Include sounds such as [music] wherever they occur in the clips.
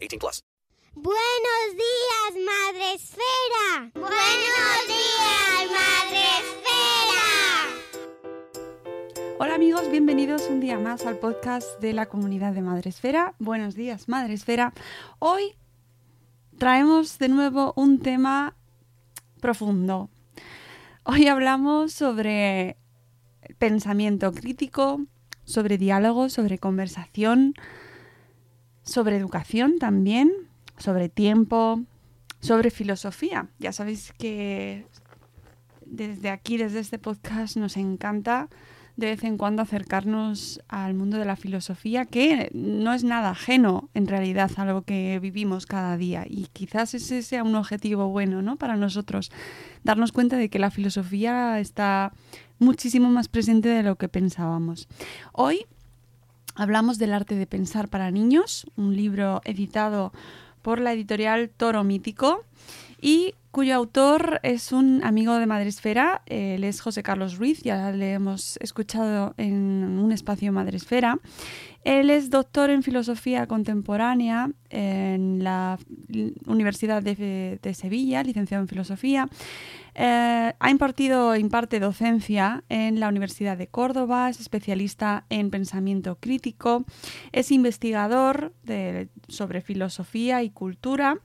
18 plus. Buenos días, Madre Esfera. Buenos días, Madre Esfera. Hola amigos, bienvenidos un día más al podcast de la comunidad de Madresfera. Buenos días, Madresfera. Hoy traemos de nuevo un tema profundo. Hoy hablamos sobre pensamiento crítico, sobre diálogo, sobre conversación, sobre educación también, sobre tiempo, sobre filosofía. Ya sabéis que desde aquí, desde este podcast, nos encanta de vez en cuando acercarnos al mundo de la filosofía, que no es nada ajeno en realidad a lo que vivimos cada día. Y quizás ese sea un objetivo bueno ¿no? para nosotros, darnos cuenta de que la filosofía está muchísimo más presente de lo que pensábamos. Hoy hablamos del arte de pensar para niños, un libro editado por la editorial Toro Mítico y cuyo autor es un amigo de Madresfera, él es José Carlos Ruiz, ya le hemos escuchado en un espacio Madresfera. Él es doctor en filosofía contemporánea en la Universidad de, Sevilla, licenciado en filosofía. Eh, ha impartido, imparte docencia en la Universidad de Córdoba, es especialista en pensamiento crítico, es investigador sobre filosofía y cultura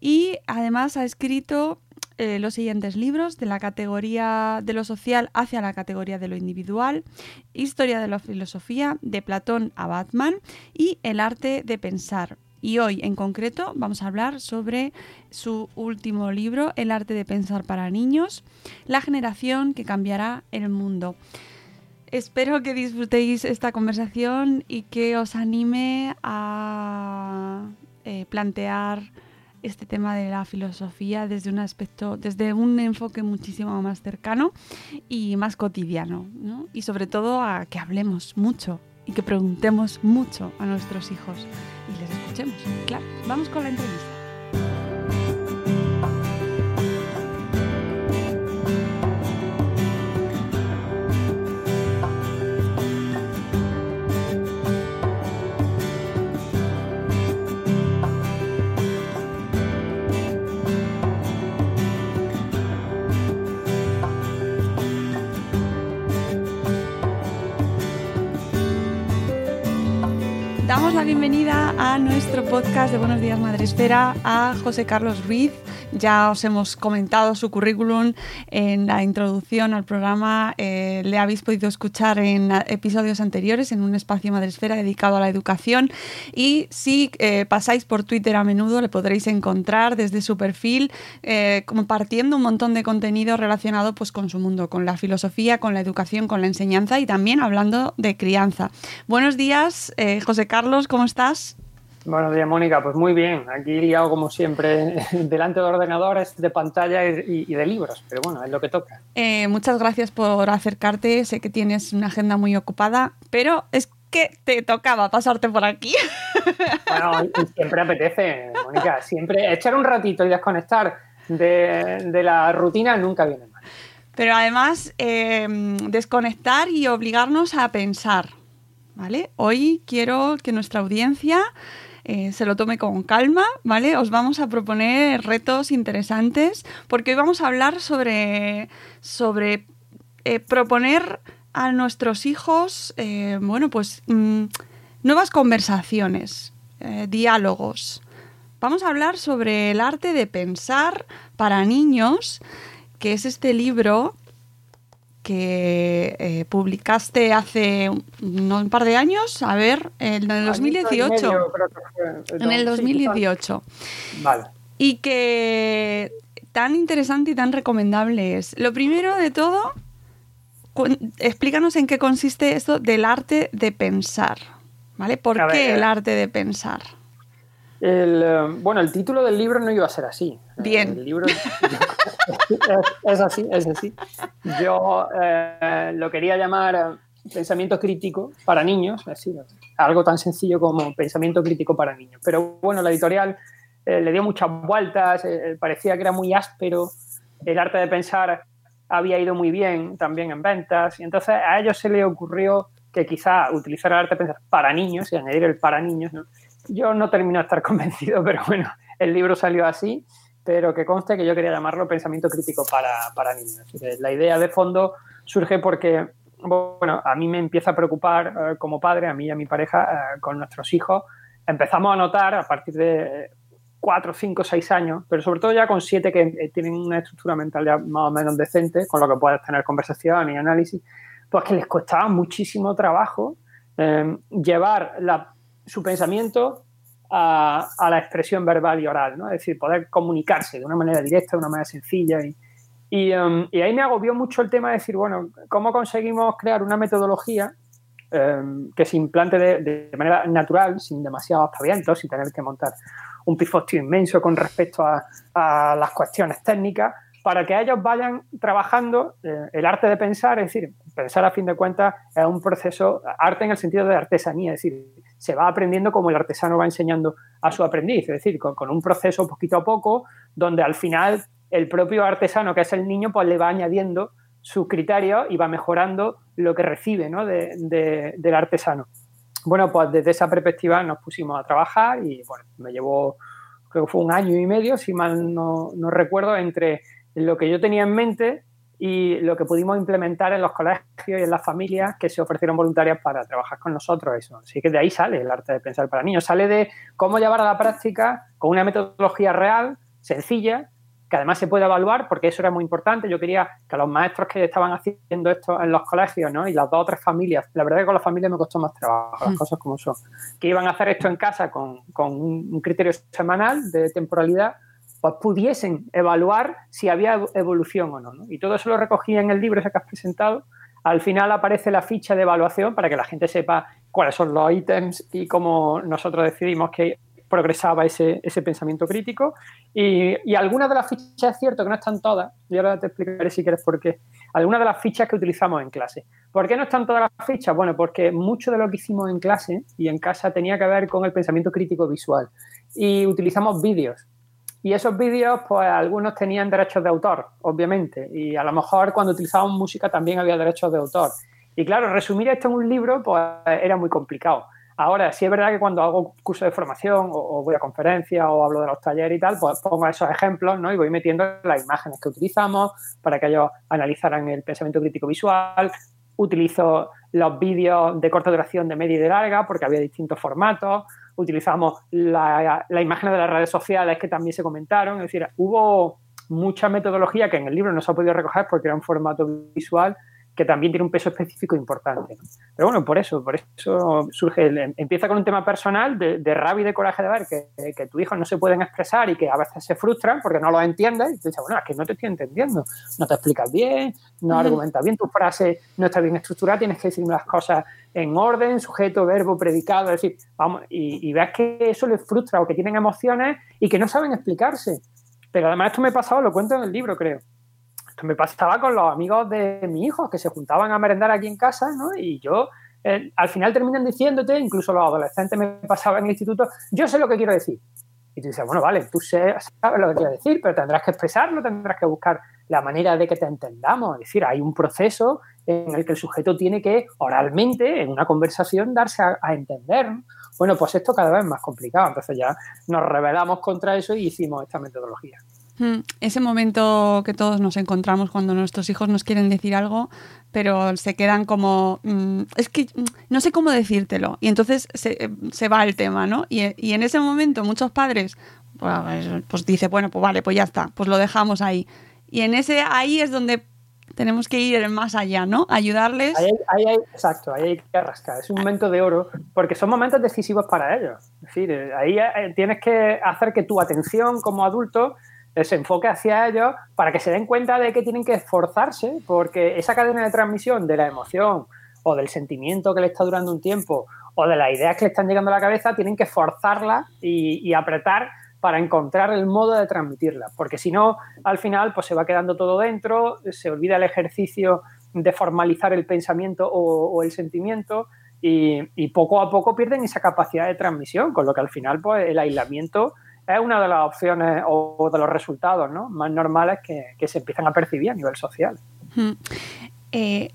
y además ha escrito eh, los siguientes libros de la categoría de lo social hacia la categoría de lo individual, Historia de la filosofía, de Platón a Batman y El arte de pensar. Y hoy en concreto vamos a hablar sobre su último libro, El arte de pensar para niños, la generación que cambiará el mundo. Espero que disfrutéis esta conversación y que os anime a eh, plantear este tema de la filosofía desde un aspecto, desde un enfoque muchísimo más cercano y más cotidiano, ¿no? Y sobre todo a que hablemos mucho y que preguntemos mucho a nuestros hijos y les escuchemos. Claro, vamos con la entrevista. Damos la bienvenida a nuestro podcast de Buenos Días Madresfera a José Carlos Ruiz. Ya os hemos comentado su currículum en la introducción al programa. Eh, le habéis podido escuchar en episodios anteriores en un espacio Madresfera dedicado a la educación. Y si eh, pasáis por Twitter a menudo, le podréis encontrar desde su perfil eh, compartiendo un montón de contenido relacionado pues, con su mundo, con la filosofía, con la educación, con la enseñanza y también hablando de crianza. Buenos días, José Carlos, ¿cómo estás? Buenos días, Mónica. Pues muy bien. Aquí liado, como siempre, [laughs] delante de ordenadores, de pantalla y, y, de libros. Pero bueno, es lo que toca. Eh, muchas gracias por acercarte. Sé que tienes una agenda muy ocupada, pero es que te tocaba pasarte por aquí. [laughs] Bueno, siempre apetece, Mónica. Siempre echar un ratito y desconectar de, de la rutina nunca viene mal. Pero además, eh, desconectar y obligarnos a pensar. ¿Vale? Hoy quiero que nuestra audiencia eh, se lo tome con calma, ¿vale? Os vamos a proponer retos interesantes porque hoy vamos a hablar sobre, sobre eh, proponer a nuestros hijos, eh, bueno, pues mm, nuevas conversaciones, diálogos, Vamos a hablar sobre el arte de pensar para niños, que es este libro que eh, publicaste hace un, un, par de años, a ver, en el 2018. Medio, creo que fue, En el sí, 2018. Vale. Y que tan interesante y tan recomendable es. Lo primero de todo, explícanos en qué consiste esto del arte de pensar. ¿Vale? ¿Por A qué ver, el eh, arte de pensar? El, eh, bueno, el título del libro no iba a ser así. Bien. El libro [laughs] es, es así, es así. Yo eh, lo quería llamar eh, pensamiento crítico para niños, decir, algo tan sencillo como pensamiento crítico para niños. Pero bueno, la editorial eh, le dio muchas vueltas, eh, parecía que era muy áspero, el arte de pensar había ido muy bien también en ventas, y entonces a ellos se le ocurrió que quizá utilizar el arte de pensar para niños y añadir el para niños, ¿no? Yo no termino de estar [laughs] convencido, pero bueno, el libro salió así, pero que conste que yo quería llamarlo pensamiento crítico para, para niños. La idea de fondo surge porque, bueno, a mí me empieza a preocupar eh, como padre, a mí y a mi pareja, eh, con nuestros hijos. Empezamos a notar a partir de cuatro, cinco, seis años, pero sobre todo ya con siete que eh, tienen una estructura mental ya más o menos decente, con lo que puedes tener conversación y análisis, pues que les costaba muchísimo trabajo llevar la, su pensamiento a, la expresión verbal y oral, ¿no? Es decir, poder comunicarse de una manera directa, de una manera sencilla. Y, y, um, ahí me agobió mucho el tema de decir, bueno, ¿cómo conseguimos crear una metodología um, que se implante de, manera natural, sin demasiados aspavientos, sin tener que montar un pifostio inmenso con respecto a, a las cuestiones técnicas, para que ellos vayan trabajando eh, el arte de pensar, es decir, pensar a fin de cuentas es un proceso, arte en el sentido de artesanía, es decir, se va aprendiendo como el artesano va enseñando a su aprendiz, es decir, con, un proceso poquito a poco, donde al final el propio artesano, que es el niño, pues le va añadiendo sus criterios y va mejorando lo que recibe ¿no? de, de, del artesano. Bueno, pues desde esa perspectiva nos pusimos a trabajar y bueno, me llevó, creo que fue un año y medio, si mal no, no recuerdo, entre lo que yo tenía en mente y lo que pudimos implementar en los colegios y en las familias que se ofrecieron voluntarias para trabajar con nosotros. Eso. Así que de ahí sale el arte de pensar para niños. Sale de cómo llevar a la práctica con una metodología real, sencilla, que además se puede evaluar, porque eso era muy importante. Yo quería que los maestros que estaban haciendo esto en los colegios, ¿no? Y las dos o tres familias, la verdad es que con las familias me costó más trabajo, las cosas como son, que iban a hacer esto en casa con, con un criterio semanal de temporalidad, pues pudiesen evaluar si había evolución o no, no, Y todo eso lo recogí en el libro ese que has presentado. Al final aparece la ficha de evaluación para que la gente sepa cuáles son los ítems y cómo nosotros decidimos que progresaba ese, ese pensamiento crítico. Y, y, algunas de las fichas es cierto que no están todas, y ahora te explicaré si quieres por qué. Algunas de las fichas que utilizamos en clase. ¿Por qué no están todas las fichas? Bueno, porque mucho de lo que hicimos en clase y en casa tenía que ver con el pensamiento crítico visual. Y utilizamos vídeos. Y esos vídeos, pues algunos tenían derechos de autor, obviamente. Y a lo mejor cuando utilizábamos música también había derechos de autor. Y claro, resumir esto en un libro, pues era muy complicado. Ahora, sí es verdad que cuando hago curso de formación o, o, voy a conferencias o hablo de los talleres y tal, pues pongo esos ejemplos ¿no? y voy metiendo las imágenes que utilizamos para que ellos analizaran el pensamiento crítico visual. Utilizo los vídeos de corta duración, de media y de larga, porque había distintos formatos. Utilizamos la, la imagen de las redes sociales que también se comentaron. Es decir, hubo mucha metodología que en el libro no se ha podido recoger porque era un formato visual que también tiene un peso específico importante. Pero bueno, por eso, por eso surge, el, empieza con un tema personal de, de, rabia y de coraje de ver que, que tus hijos no se pueden expresar y que a veces se frustran porque no los entiendes y tú dices, bueno, es que no te estoy entendiendo, no te explicas bien, no argumentas bien, tu frase no está bien estructurada, tienes que decirme las cosas en orden, sujeto, verbo, predicado, es decir, vamos, y, y ves que eso les frustra o que tienen emociones y que no saben explicarse. Pero además esto me ha pasado, lo cuento en el libro, creo me pasaba con los amigos de mi hijo que se juntaban a merendar aquí en casa, ¿no? Y yo, eh, al final terminan diciéndote, incluso los adolescentes me pasaba en el instituto, yo sé lo que quiero decir. Y tú dices, bueno, vale, tú sabes lo que quiero decir, pero tendrás que expresarlo, tendrás que buscar la manera de que te entendamos. Es decir, hay un proceso en el que el sujeto tiene que oralmente, en una conversación, darse a, entender. ¿no? Bueno, pues esto cada vez es más complicado. Entonces ya nos rebelamos contra eso y hicimos esta metodología. Mm, Ese momento que todos nos encontramos cuando nuestros hijos nos quieren decir algo, pero se quedan como, mm, es que mm, no sé cómo decírtelo. Y entonces se, eh, se va el tema, ¿no? Y, y en ese momento muchos padres, pues, pues dice, bueno, pues vale, pues ya está, pues lo dejamos ahí. Y en ese ahí es donde tenemos que ir más allá, ¿no? Ayudarles. Ahí, ahí exacto, ahí hay que rascar. Es un momento de oro porque son momentos decisivos para ellos. Es decir, eh, ahí eh, tienes que hacer que tu atención como adulto eh, se enfoque hacia ellos para que se den cuenta de que tienen que esforzarse porque esa cadena de transmisión de la emoción o del sentimiento que le está durando un tiempo o de las ideas que le están llegando a la cabeza tienen que forzarla y, apretar para encontrar el modo de transmitirla, porque si no, al final pues se va quedando todo dentro, se olvida el ejercicio de formalizar el pensamiento o, o el sentimiento y, y poco a poco pierden esa capacidad de transmisión, con lo que al final pues el aislamiento es una de las opciones o de los resultados ¿no? más normales que, que se empiezan a percibir a nivel social. Mm. Eh,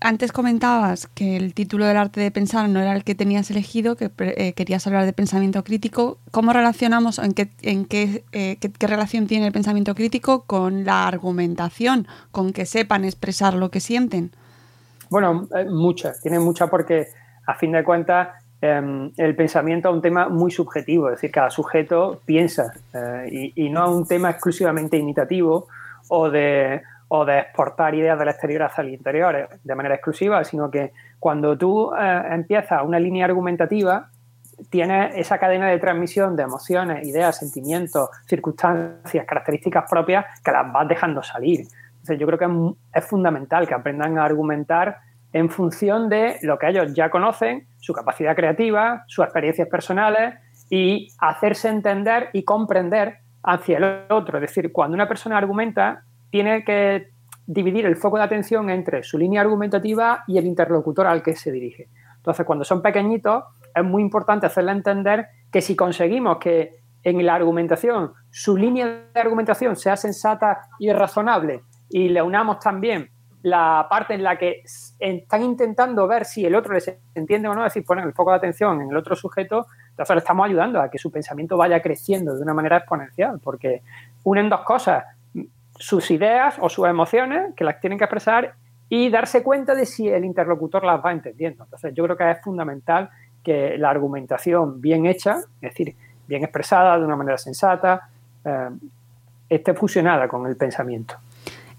antes comentabas que el título del arte de pensar no era el que tenías elegido, que eh, querías hablar de pensamiento crítico. ¿Cómo relacionamos, en qué, en qué, eh, qué- qué relación tiene el pensamiento crítico con la argumentación, con que sepan expresar lo que sienten? Bueno, mucha, tiene mucha porque a fin de cuentas eh, el pensamiento es un tema muy subjetivo, es decir, cada sujeto piensa eh, y, no es un tema exclusivamente imitativo o de, exportar ideas del exterior hacia el interior eh, de manera exclusiva, sino que cuando tú eh, empiezas una línea argumentativa, tienes esa cadena de transmisión de emociones, ideas, sentimientos, circunstancias, características propias que las vas dejando salir. Entonces, yo creo que es fundamental que aprendan a argumentar en función de lo que ellos ya conocen, su capacidad creativa, sus experiencias personales y hacerse entender y comprender hacia el otro. Es decir, cuando una persona argumenta, tiene que dividir el foco de atención entre su línea argumentativa y el interlocutor al que se dirige. Entonces, cuando son pequeñitos, es muy importante hacerle entender que si conseguimos que en la argumentación su línea de argumentación sea sensata y razonable y le unamos también la parte en la que están intentando ver si el otro les entiende o no, es decir, ponen el foco de atención en el otro sujeto, entonces le estamos ayudando a que su pensamiento vaya creciendo de una manera exponencial, porque unen dos cosas, sus ideas o sus emociones, que las tienen que expresar, y darse cuenta de si el interlocutor las va entendiendo. Entonces, yo creo que es fundamental que la argumentación bien hecha, es decir, bien expresada, de una manera sensata, eh, esté fusionada con el pensamiento.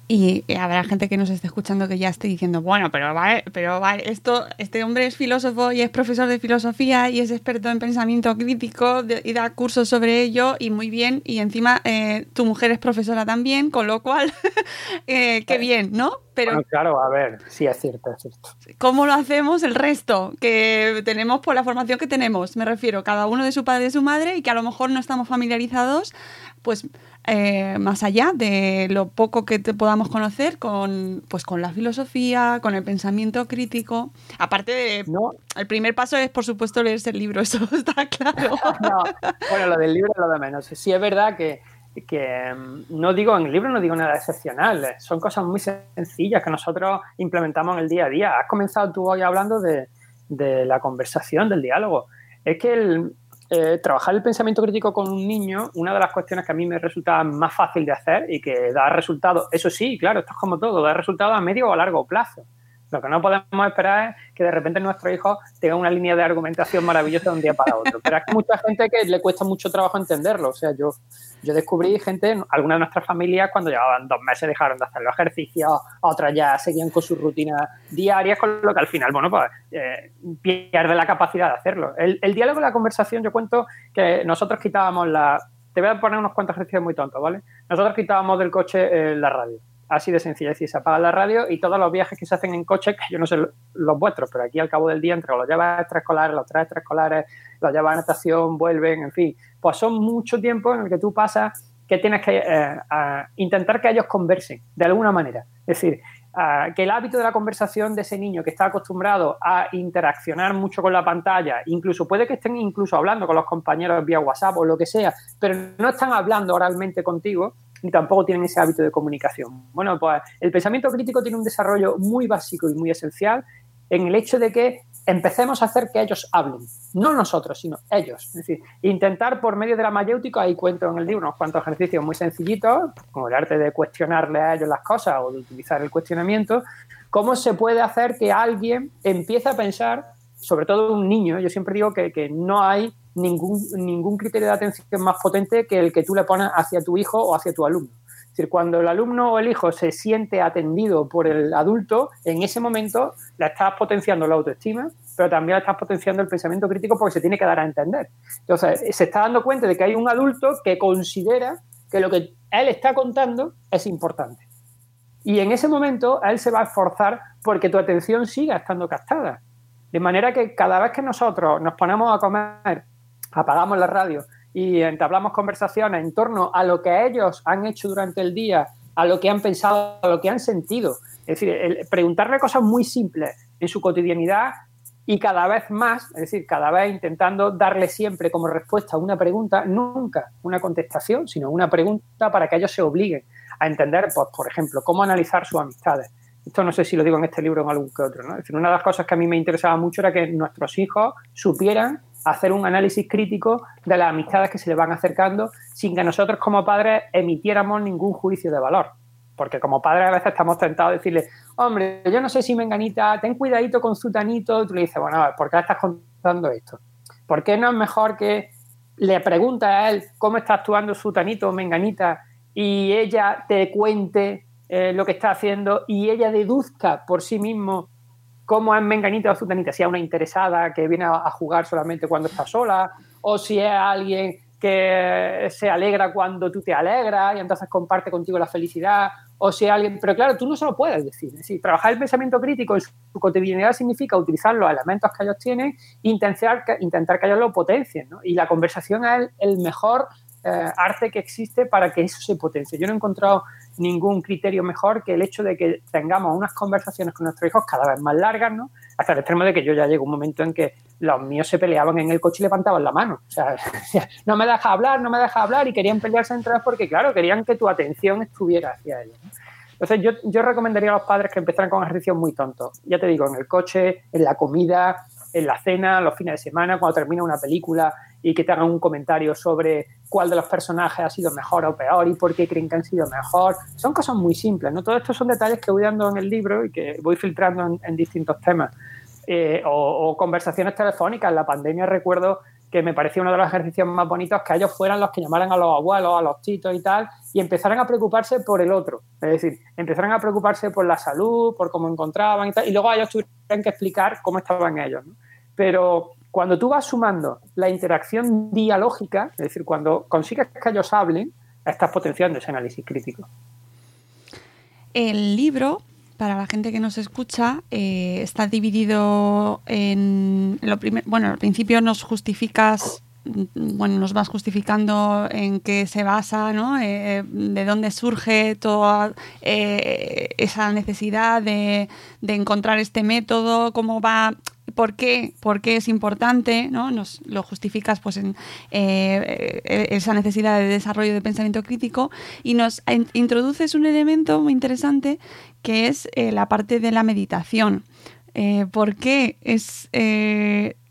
Y habrá gente que nos esté escuchando que ya esté diciendo, bueno, pero vale, pero vale, esto, este hombre es filósofo y es profesor de filosofía y es experto en pensamiento crítico de- y da cursos sobre ello y muy bien. Y encima eh, tu mujer es profesora también, con lo cual, [laughs] eh, qué bien, ¿no? Pero Bueno, claro, a ver, sí, es cierto, es cierto. ¿cómo lo hacemos el resto? Que tenemos por la formación que tenemos, me refiero, cada uno de su padre y su madre y que a lo mejor no estamos familiarizados, pues eh, más allá de lo poco que te podamos conocer con, pues, con la filosofía, con el pensamiento crítico. Aparte de... No, El primer paso es, por supuesto, leerse el libro, [laughs] eso está claro. no, bueno, lo del libro es lo de menos. Sí es verdad que, que mm, no digo, en el libro no digo nada excepcional, son cosas muy sencillas que nosotros implementamos en el día a día. Has comenzado tú hoy hablando de, de la conversación, del diálogo. Es que el, eh, trabajar el pensamiento crítico con un niño, una de las cuestiones que a mí me resulta más fácil de hacer y que da resultados, eso sí, claro, esto es como todo, da resultados a medio o a largo plazo. Lo que no podemos esperar es que de repente nuestro hijo tenga una línea de argumentación maravillosa de un día para otro. Pero hay mucha gente que le cuesta mucho trabajo entenderlo. O sea, yo, yo descubrí gente, algunas de nuestras familias, cuando llevaban dos meses dejaron de hacer los ejercicios, otras ya seguían con sus rutinas diarias, con lo que al final, bueno, pues eh, pierde la capacidad de hacerlo. El, el diálogo la conversación, yo cuento que nosotros quitábamos la... Te voy a poner unos cuantos ejercicios muy tontos, ¿vale? Nosotros quitábamos del coche eh, la radio. Así de sencillo, es decir, se apaga la radio y todos los viajes que se hacen en coche, que yo no sé los vuestros, pero aquí al cabo del día, entre los llevas extraescolares, los tres extraescolares, los llevas a natación, vuelven, en fin, pues son mucho tiempo en el que tú pasas que tienes que eh, intentar que ellos conversen de alguna manera. Es decir, que el hábito de la conversación de ese niño que está acostumbrado a interaccionar mucho con la pantalla, incluso puede que estén incluso hablando con los compañeros vía WhatsApp o lo que sea, pero no están hablando oralmente contigo, ni tampoco tienen ese hábito de comunicación. Bueno, pues el pensamiento crítico tiene un desarrollo muy básico y muy esencial en el hecho de que empecemos a hacer que ellos hablen, no nosotros, sino ellos. Es decir, intentar por medio de la mayéutica, ahí cuento en el libro unos cuantos ejercicios muy sencillitos, como el arte de cuestionarle a ellos las cosas o de utilizar el cuestionamiento, cómo se puede hacer que alguien empiece a pensar, sobre todo un niño, yo siempre digo que, que no hay ningún, ningún criterio de atención más potente que el que tú le pones hacia tu hijo o hacia tu alumno. Es decir, cuando el alumno o el hijo se siente atendido por el adulto, en ese momento le estás potenciando la autoestima, pero también le estás potenciando el pensamiento crítico porque se tiene que dar a entender. Entonces, se está dando cuenta de que hay un adulto que considera que lo que él está contando es importante. Y en ese momento él se va a esforzar porque tu atención siga estando captada. De manera que cada vez que nosotros nos ponemos a comer, apagamos la radio y entablamos conversaciones en torno a lo que ellos han hecho durante el día, a lo que han pensado, a lo que han sentido. Es decir, el preguntarle cosas muy simples en su cotidianidad y cada vez más, es decir, cada vez intentando darle siempre como respuesta una pregunta, nunca una contestación, sino una pregunta para que ellos se obliguen a entender, pues, por ejemplo, cómo analizar sus amistades. Esto no sé si lo digo en este libro o en algún que otro. ¿no? Es decir, una de las cosas que a mí me interesaba mucho era que nuestros hijos supieran hacer un análisis crítico de las amistades que se le van acercando sin que nosotros como padres emitiéramos ningún juicio de valor. Porque como padres a veces estamos tentados a decirle, hombre, yo no sé si Menganita, ten cuidadito con Zutanito. Y tú le dices, bueno, a ver, ¿por qué estás contando esto? ¿Por qué no es mejor que le preguntes a él cómo está actuando Zutanito o Menganita y ella te cuente eh, lo que está haciendo y ella deduzca por sí mismo cómo es menganita o zutanita, si es una interesada que viene a, jugar solamente cuando está sola, o si es alguien que se alegra cuando tú te alegras y entonces comparte contigo la felicidad, o si es alguien, pero claro, tú no se lo puedes decir. Es trabajar el pensamiento crítico en su, cotidianidad significa utilizar los elementos que ellos tienen e intentar, intentar que ellos lo potencien. Y la conversación es el, mejor eh, arte que existe para que eso se potencie. Yo no he encontrado ningún criterio mejor que el hecho de que tengamos unas conversaciones con nuestros hijos cada vez más largas, ¿no? Hasta el extremo de que yo ya llego un momento en que los míos se peleaban en el coche y levantaban la mano. O sea, [laughs] no me deja hablar, no me deja hablar y querían pelearse entre ellos porque, claro, querían que tu atención estuviera hacia ellos. Entonces, yo, yo recomendaría a los padres que empezaran con ejercicios muy tontos. Ya te digo, en el coche, en la comida, en la cena, los fines de semana, cuando termina una película y que te hagan un comentario sobre cuál de los personajes ha sido mejor o peor y por qué creen que han sido mejor. Son cosas muy simples, ¿no? Todos estos son detalles que voy dando en el libro y que voy filtrando en, distintos temas. Eh, o, conversaciones telefónicas. En la pandemia recuerdo que me parecía uno de los ejercicios más bonitos que ellos fueran los que llamaran a los abuelos, a los titos y tal, y empezaran a preocuparse por el otro. Es decir, empezaran a preocuparse por la salud, por cómo encontraban y tal, y luego ellos tuvieran que explicar cómo estaban ellos. ¿no? Pero cuando tú vas sumando la interacción dialógica, es decir, cuando consigues que ellos hablen, estás potenciando ese análisis crítico. El libro, para la gente que nos escucha, eh, está dividido en lo bueno, al principio nos justificas bueno, nos vas justificando en qué se basa, ¿no? Eh, de dónde surge toda eh, esa necesidad de, encontrar este método, cómo va por qué, por qué es importante, ¿no? Nos lo justificas pues en eh, esa necesidad de desarrollo de pensamiento crítico y nos introduces un elemento muy interesante que es eh, la parte de la meditación. Eh, ¿Por qué es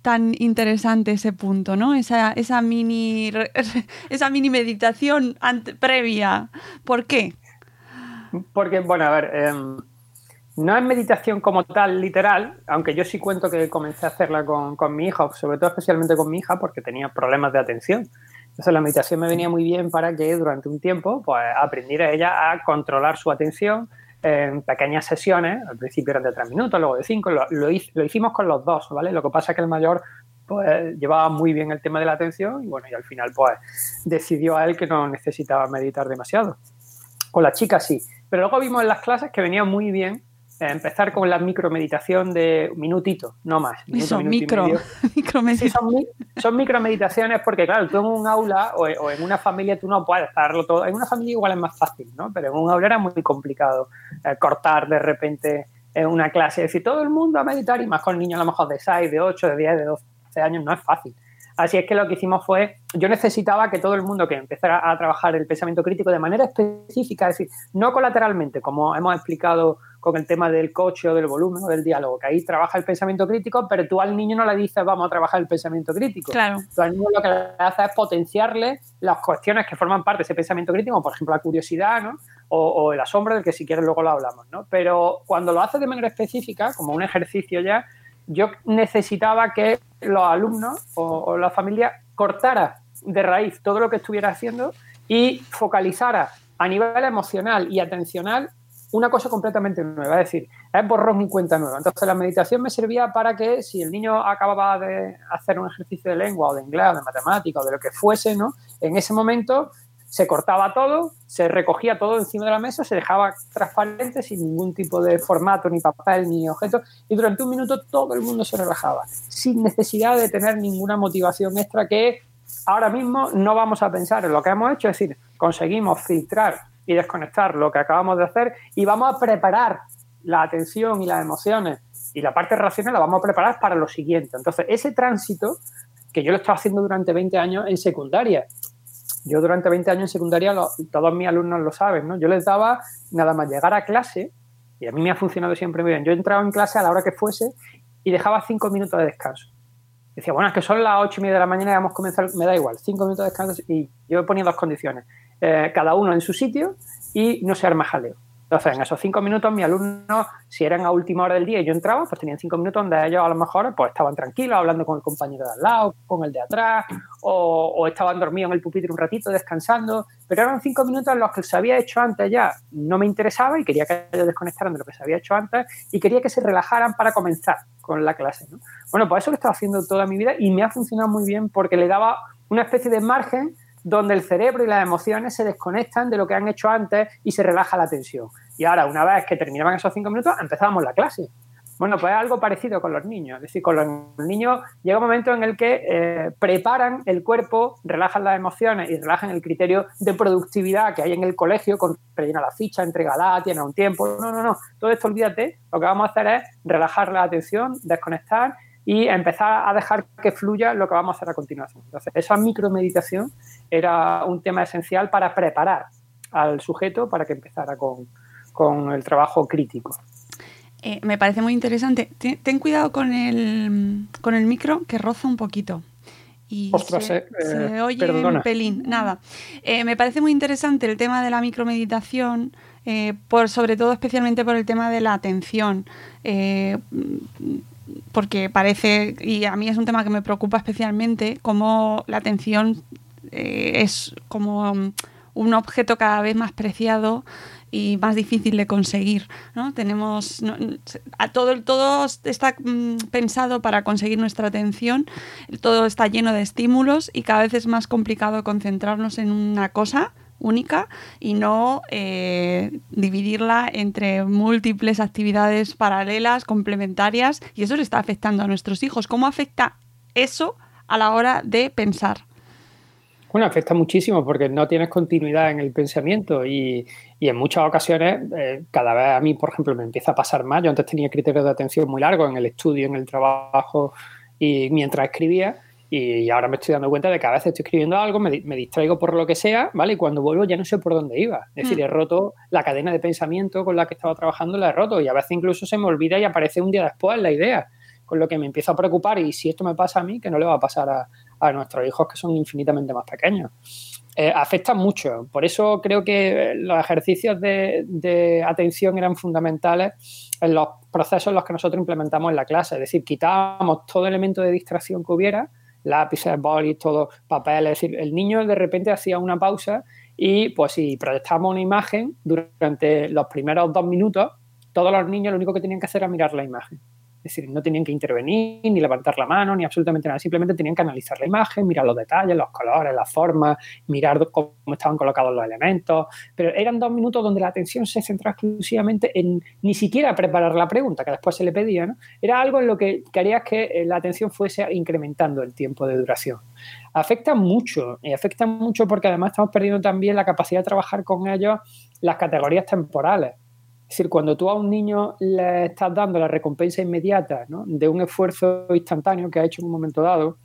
tan interesante ese punto, ¿no? Esa, esa, mini, esa mini meditación previa. ¿Por qué? Porque, bueno, a ver, em, no es meditación como tal, literal, aunque yo sí cuento que comencé a hacerla con, mi hija, sobre todo especialmente con mi hija, porque tenía problemas de atención. Entonces la meditación me venía muy bien para que durante un tiempo pues, aprendiera ella a controlar su atención en pequeñas sesiones, al principio eran de tres minutos, luego de cinco, lo, lo, hicimos con los dos, ¿vale? Lo que pasa es que el mayor pues llevaba muy bien el tema de la atención y bueno, y al final pues decidió a él que no necesitaba meditar demasiado. Con la chica sí, pero luego vimos en las clases que venía muy bien empezar con la micromeditación de un minutito, no más. [laughs] son micro, son, son micromeditaciones porque, claro, tú en un aula o, en una familia tú no puedes estarlo todo. En una familia igual es más fácil, ¿no? Pero en un aula era muy complicado eh, cortar de repente en una clase. Es decir, todo el mundo a meditar y más con niños a lo mejor de 6, de 8, de 10, de 12 años no es fácil. Así es que lo que hicimos fue, yo necesitaba que todo el mundo que empezara a trabajar el pensamiento crítico de manera específica, es decir, no colateralmente, como hemos explicado con el tema del coche o del volumen o del diálogo, que ahí trabaja el pensamiento crítico, pero tú al niño no le dices vamos a trabajar el pensamiento crítico. Claro. Tú al niño lo que le haces es potenciarle las cuestiones que forman parte de ese pensamiento crítico, por ejemplo la curiosidad, ¿no? O, o el asombro, del que si quieres luego lo hablamos, ¿no? Pero cuando lo haces de manera específica, como un ejercicio ya, yo necesitaba que los alumnos o, o la familia cortara de raíz todo lo que estuviera haciendo y focalizara a nivel emocional y atencional una cosa completamente nueva, es decir, es borrón y cuenta nueva. Entonces la meditación me servía para que si el niño acababa de hacer un ejercicio de lengua o de inglés o de matemática o de lo que fuese, ¿no? En ese momento se cortaba todo, se recogía todo encima de la mesa, se dejaba transparente sin ningún tipo de formato, ni papel, ni objeto, y durante un minuto todo el mundo se relajaba, sin necesidad de tener ninguna motivación extra que ahora mismo no vamos a pensar en lo que hemos hecho, es decir, conseguimos filtrar y desconectar lo que acabamos de hacer y vamos a preparar la atención y las emociones y la parte racional la vamos a preparar para lo siguiente. Entonces, ese tránsito que yo lo estaba haciendo durante 20 años en secundaria, yo durante 20 años en secundaria, todos mis alumnos lo saben, ¿no? Yo les daba nada más llegar a clase, y a mí me ha funcionado siempre muy bien. Yo entraba en clase a la hora que fuese y dejaba cinco minutos de descanso. Decía, bueno, es que son las ocho y media de la mañana y vamos a comenzar, me da igual, cinco minutos de descanso y yo ponía dos condiciones. Eh, cada uno en su sitio y no ser más jaleo. Entonces, en esos cinco minutos, mis alumnos, si eran a última hora del día y yo entraba, pues tenían cinco minutos donde ellos a lo mejor pues, estaban tranquilos, hablando con el compañero de al lado, con el de atrás, o, o estaban dormidos en el pupitre un ratito, descansando. Pero eran cinco minutos en los que se había hecho antes ya no me interesaba y quería que ellos desconectaran de lo que se había hecho antes y quería que se relajaran para comenzar con la clase. ¿no? Bueno, pues eso lo he estado haciendo toda mi vida y me ha funcionado muy bien porque le daba una especie de margen donde el cerebro y las emociones se desconectan de lo que han hecho antes y se relaja la tensión. Y ahora, una vez que terminaban esos cinco minutos, empezábamos la clase. Bueno, pues es algo parecido con los niños. Es decir, con los niños llega un momento en el que eh, preparan el cuerpo, relajan las emociones y relajan el criterio de productividad que hay en el colegio con rellena la ficha, entregala, tiene un tiempo. No, no, no. Todo esto olvídate. Lo que vamos a hacer es relajar la atención, desconectar y empezar a dejar que fluya lo que vamos a hacer a continuación. Entonces, esa micromeditación era un tema esencial para preparar al sujeto para que empezara con, con el trabajo crítico. Eh, me parece muy interesante. Ten, ten, cuidado con el, con el micro que roza un poquito. Y Ostras, se, eh, se oye perdona. un pelín. Nada. Eh, me parece muy interesante el tema de la micromeditación, eh, por, sobre todo especialmente por el tema de la atención. Porque parece, y a mí es un tema que me preocupa especialmente, cómo la atención eh, es como un objeto cada vez más preciado y más difícil de conseguir. ¿no? Tenemos a todo, todo está mm, pensado para conseguir nuestra atención, todo está lleno de estímulos y cada vez es más complicado concentrarnos en una cosa única y no eh, dividirla entre múltiples actividades paralelas, complementarias, y eso le está afectando a nuestros hijos. ¿Cómo afecta eso a la hora de pensar? Bueno, afecta muchísimo porque no tienes continuidad en el pensamiento y, y en muchas ocasiones, eh, cada vez a mí, por ejemplo, me empieza a pasar más. Yo antes tenía criterios de atención muy largos en el estudio, en el trabajo y mientras escribía. Y ahora me estoy dando cuenta de que a veces estoy escribiendo algo, me, me, distraigo por lo que sea, ¿vale? Y cuando vuelvo ya no sé por dónde iba. Es decir, Mm. he roto la cadena de pensamiento con la que estaba trabajando, la he roto. Y a veces incluso se me olvida y aparece un día después la idea. Con lo que me empiezo a preocupar. Y si esto me pasa a mí, que no le va a pasar a, a nuestros hijos que son infinitamente más pequeños. Eh, afectan mucho. Por eso creo que los ejercicios de, de atención eran fundamentales en los procesos en los que nosotros implementamos en la clase. Es decir, quitábamos todo elemento de distracción que hubiera lápices, bolis, todo, papel. Es decir, el niño de repente hacía una pausa y pues si proyectamos una imagen durante los primeros dos minutos, todos los niños lo único que tenían que hacer era mirar la imagen. Decir, no tenían que intervenir, ni levantar la mano, ni absolutamente nada. Simplemente tenían que analizar la imagen, mirar los detalles, los colores, las formas, mirar cómo estaban colocados los elementos. Pero eran dos minutos donde la atención se centraba exclusivamente en ni siquiera preparar la pregunta que después se le pedía. ¿no? Era algo en lo que querías que la atención fuese incrementando el tiempo de duración. Afecta mucho, y afecta mucho porque además estamos perdiendo también la capacidad de trabajar con ellos las categorías temporales. Es decir, cuando tú a un niño le estás dando la recompensa inmediata ¿no? de un esfuerzo instantáneo que ha hecho en un momento dado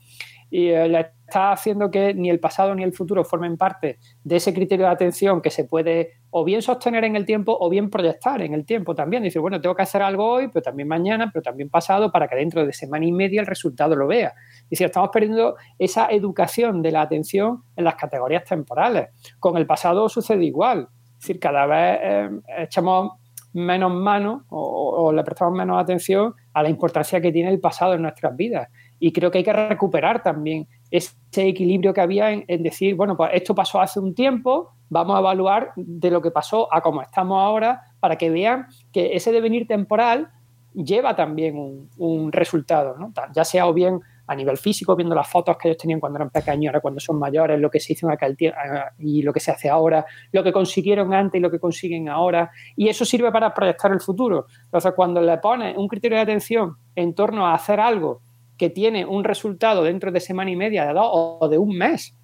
y eh, le está haciendo que ni el pasado ni el futuro formen parte de ese criterio de atención que se puede o bien sostener en el tiempo o bien proyectar en el tiempo también. Decir, bueno, tengo que hacer algo hoy, pero también mañana, pero también pasado, para que dentro de semana y media el resultado lo vea. Es decir, estamos perdiendo esa educación de la atención en las categorías temporales. Con el pasado sucede igual. Es decir, cada vez eh, echamos menos mano o, le prestamos menos atención a la importancia que tiene el pasado en nuestras vidas. Y creo que hay que recuperar también ese equilibrio que había en, en, decir, bueno, pues esto pasó hace un tiempo, vamos a evaluar de lo que pasó a cómo estamos ahora para que vean que ese devenir temporal lleva también un, un resultado, ¿no? ya sea o bien a nivel físico, viendo las fotos que ellos tenían cuando eran pequeños, ahora cuando son mayores, lo que se hizo en aquel tiempo y lo que se hace ahora, lo que consiguieron antes y lo que consiguen ahora. Y eso sirve para proyectar el futuro. Entonces, cuando le pones un criterio de atención en torno a hacer algo que tiene un resultado dentro de semana y media, de dos o de un mes,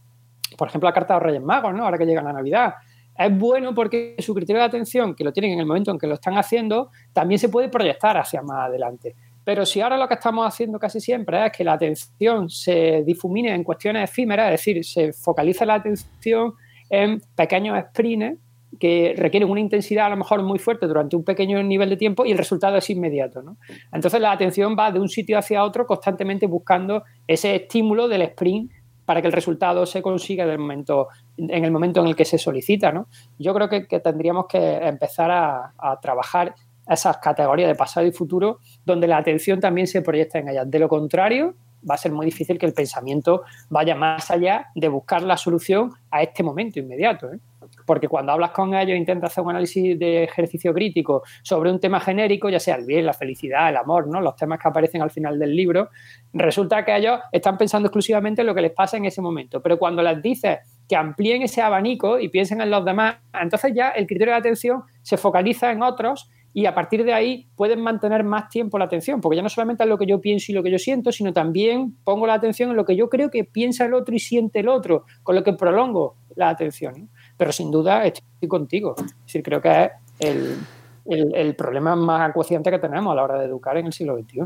por ejemplo, la carta de los Reyes Magos, ¿no? ahora que llega la Navidad, es bueno porque su criterio de atención, que lo tienen en el momento en que lo están haciendo, también se puede proyectar hacia más adelante. Pero si ahora lo que estamos haciendo casi siempre es que la atención se difumine en cuestiones efímeras, es decir, se focaliza la atención en pequeños sprints que requieren una intensidad a lo mejor muy fuerte durante un pequeño nivel de tiempo y el resultado es inmediato. ¿no? Entonces la atención va de un sitio hacia otro constantemente buscando ese estímulo del sprint para que el resultado se consiga en el momento en el, momento en el que se solicita. ¿no? Yo creo que, tendríamos que empezar a trabajar esas categorías de pasado y futuro donde la atención también se proyecta en ellas. De lo contrario, va a ser muy difícil que el pensamiento vaya más allá de buscar la solución a este momento inmediato. ¿eh? Porque cuando hablas con ellos intentas hacer un análisis de ejercicio crítico sobre un tema genérico, ya sea el bien, la felicidad, el amor, ¿no? los temas que aparecen al final del libro, resulta que ellos están pensando exclusivamente en lo que les pasa en ese momento. Pero cuando les dices que amplíen ese abanico y piensen en los demás, entonces ya el criterio de atención se focaliza en otros y a partir de ahí pueden mantener más tiempo la atención, porque ya no solamente es lo que yo pienso y lo que yo siento, sino también pongo la atención en lo que yo creo que piensa el otro y siente el otro, con lo que prolongo la atención. Pero sin duda estoy contigo. Es creo que es el, el, el problema más acuciante que tenemos a la hora de educar en el siglo XXI.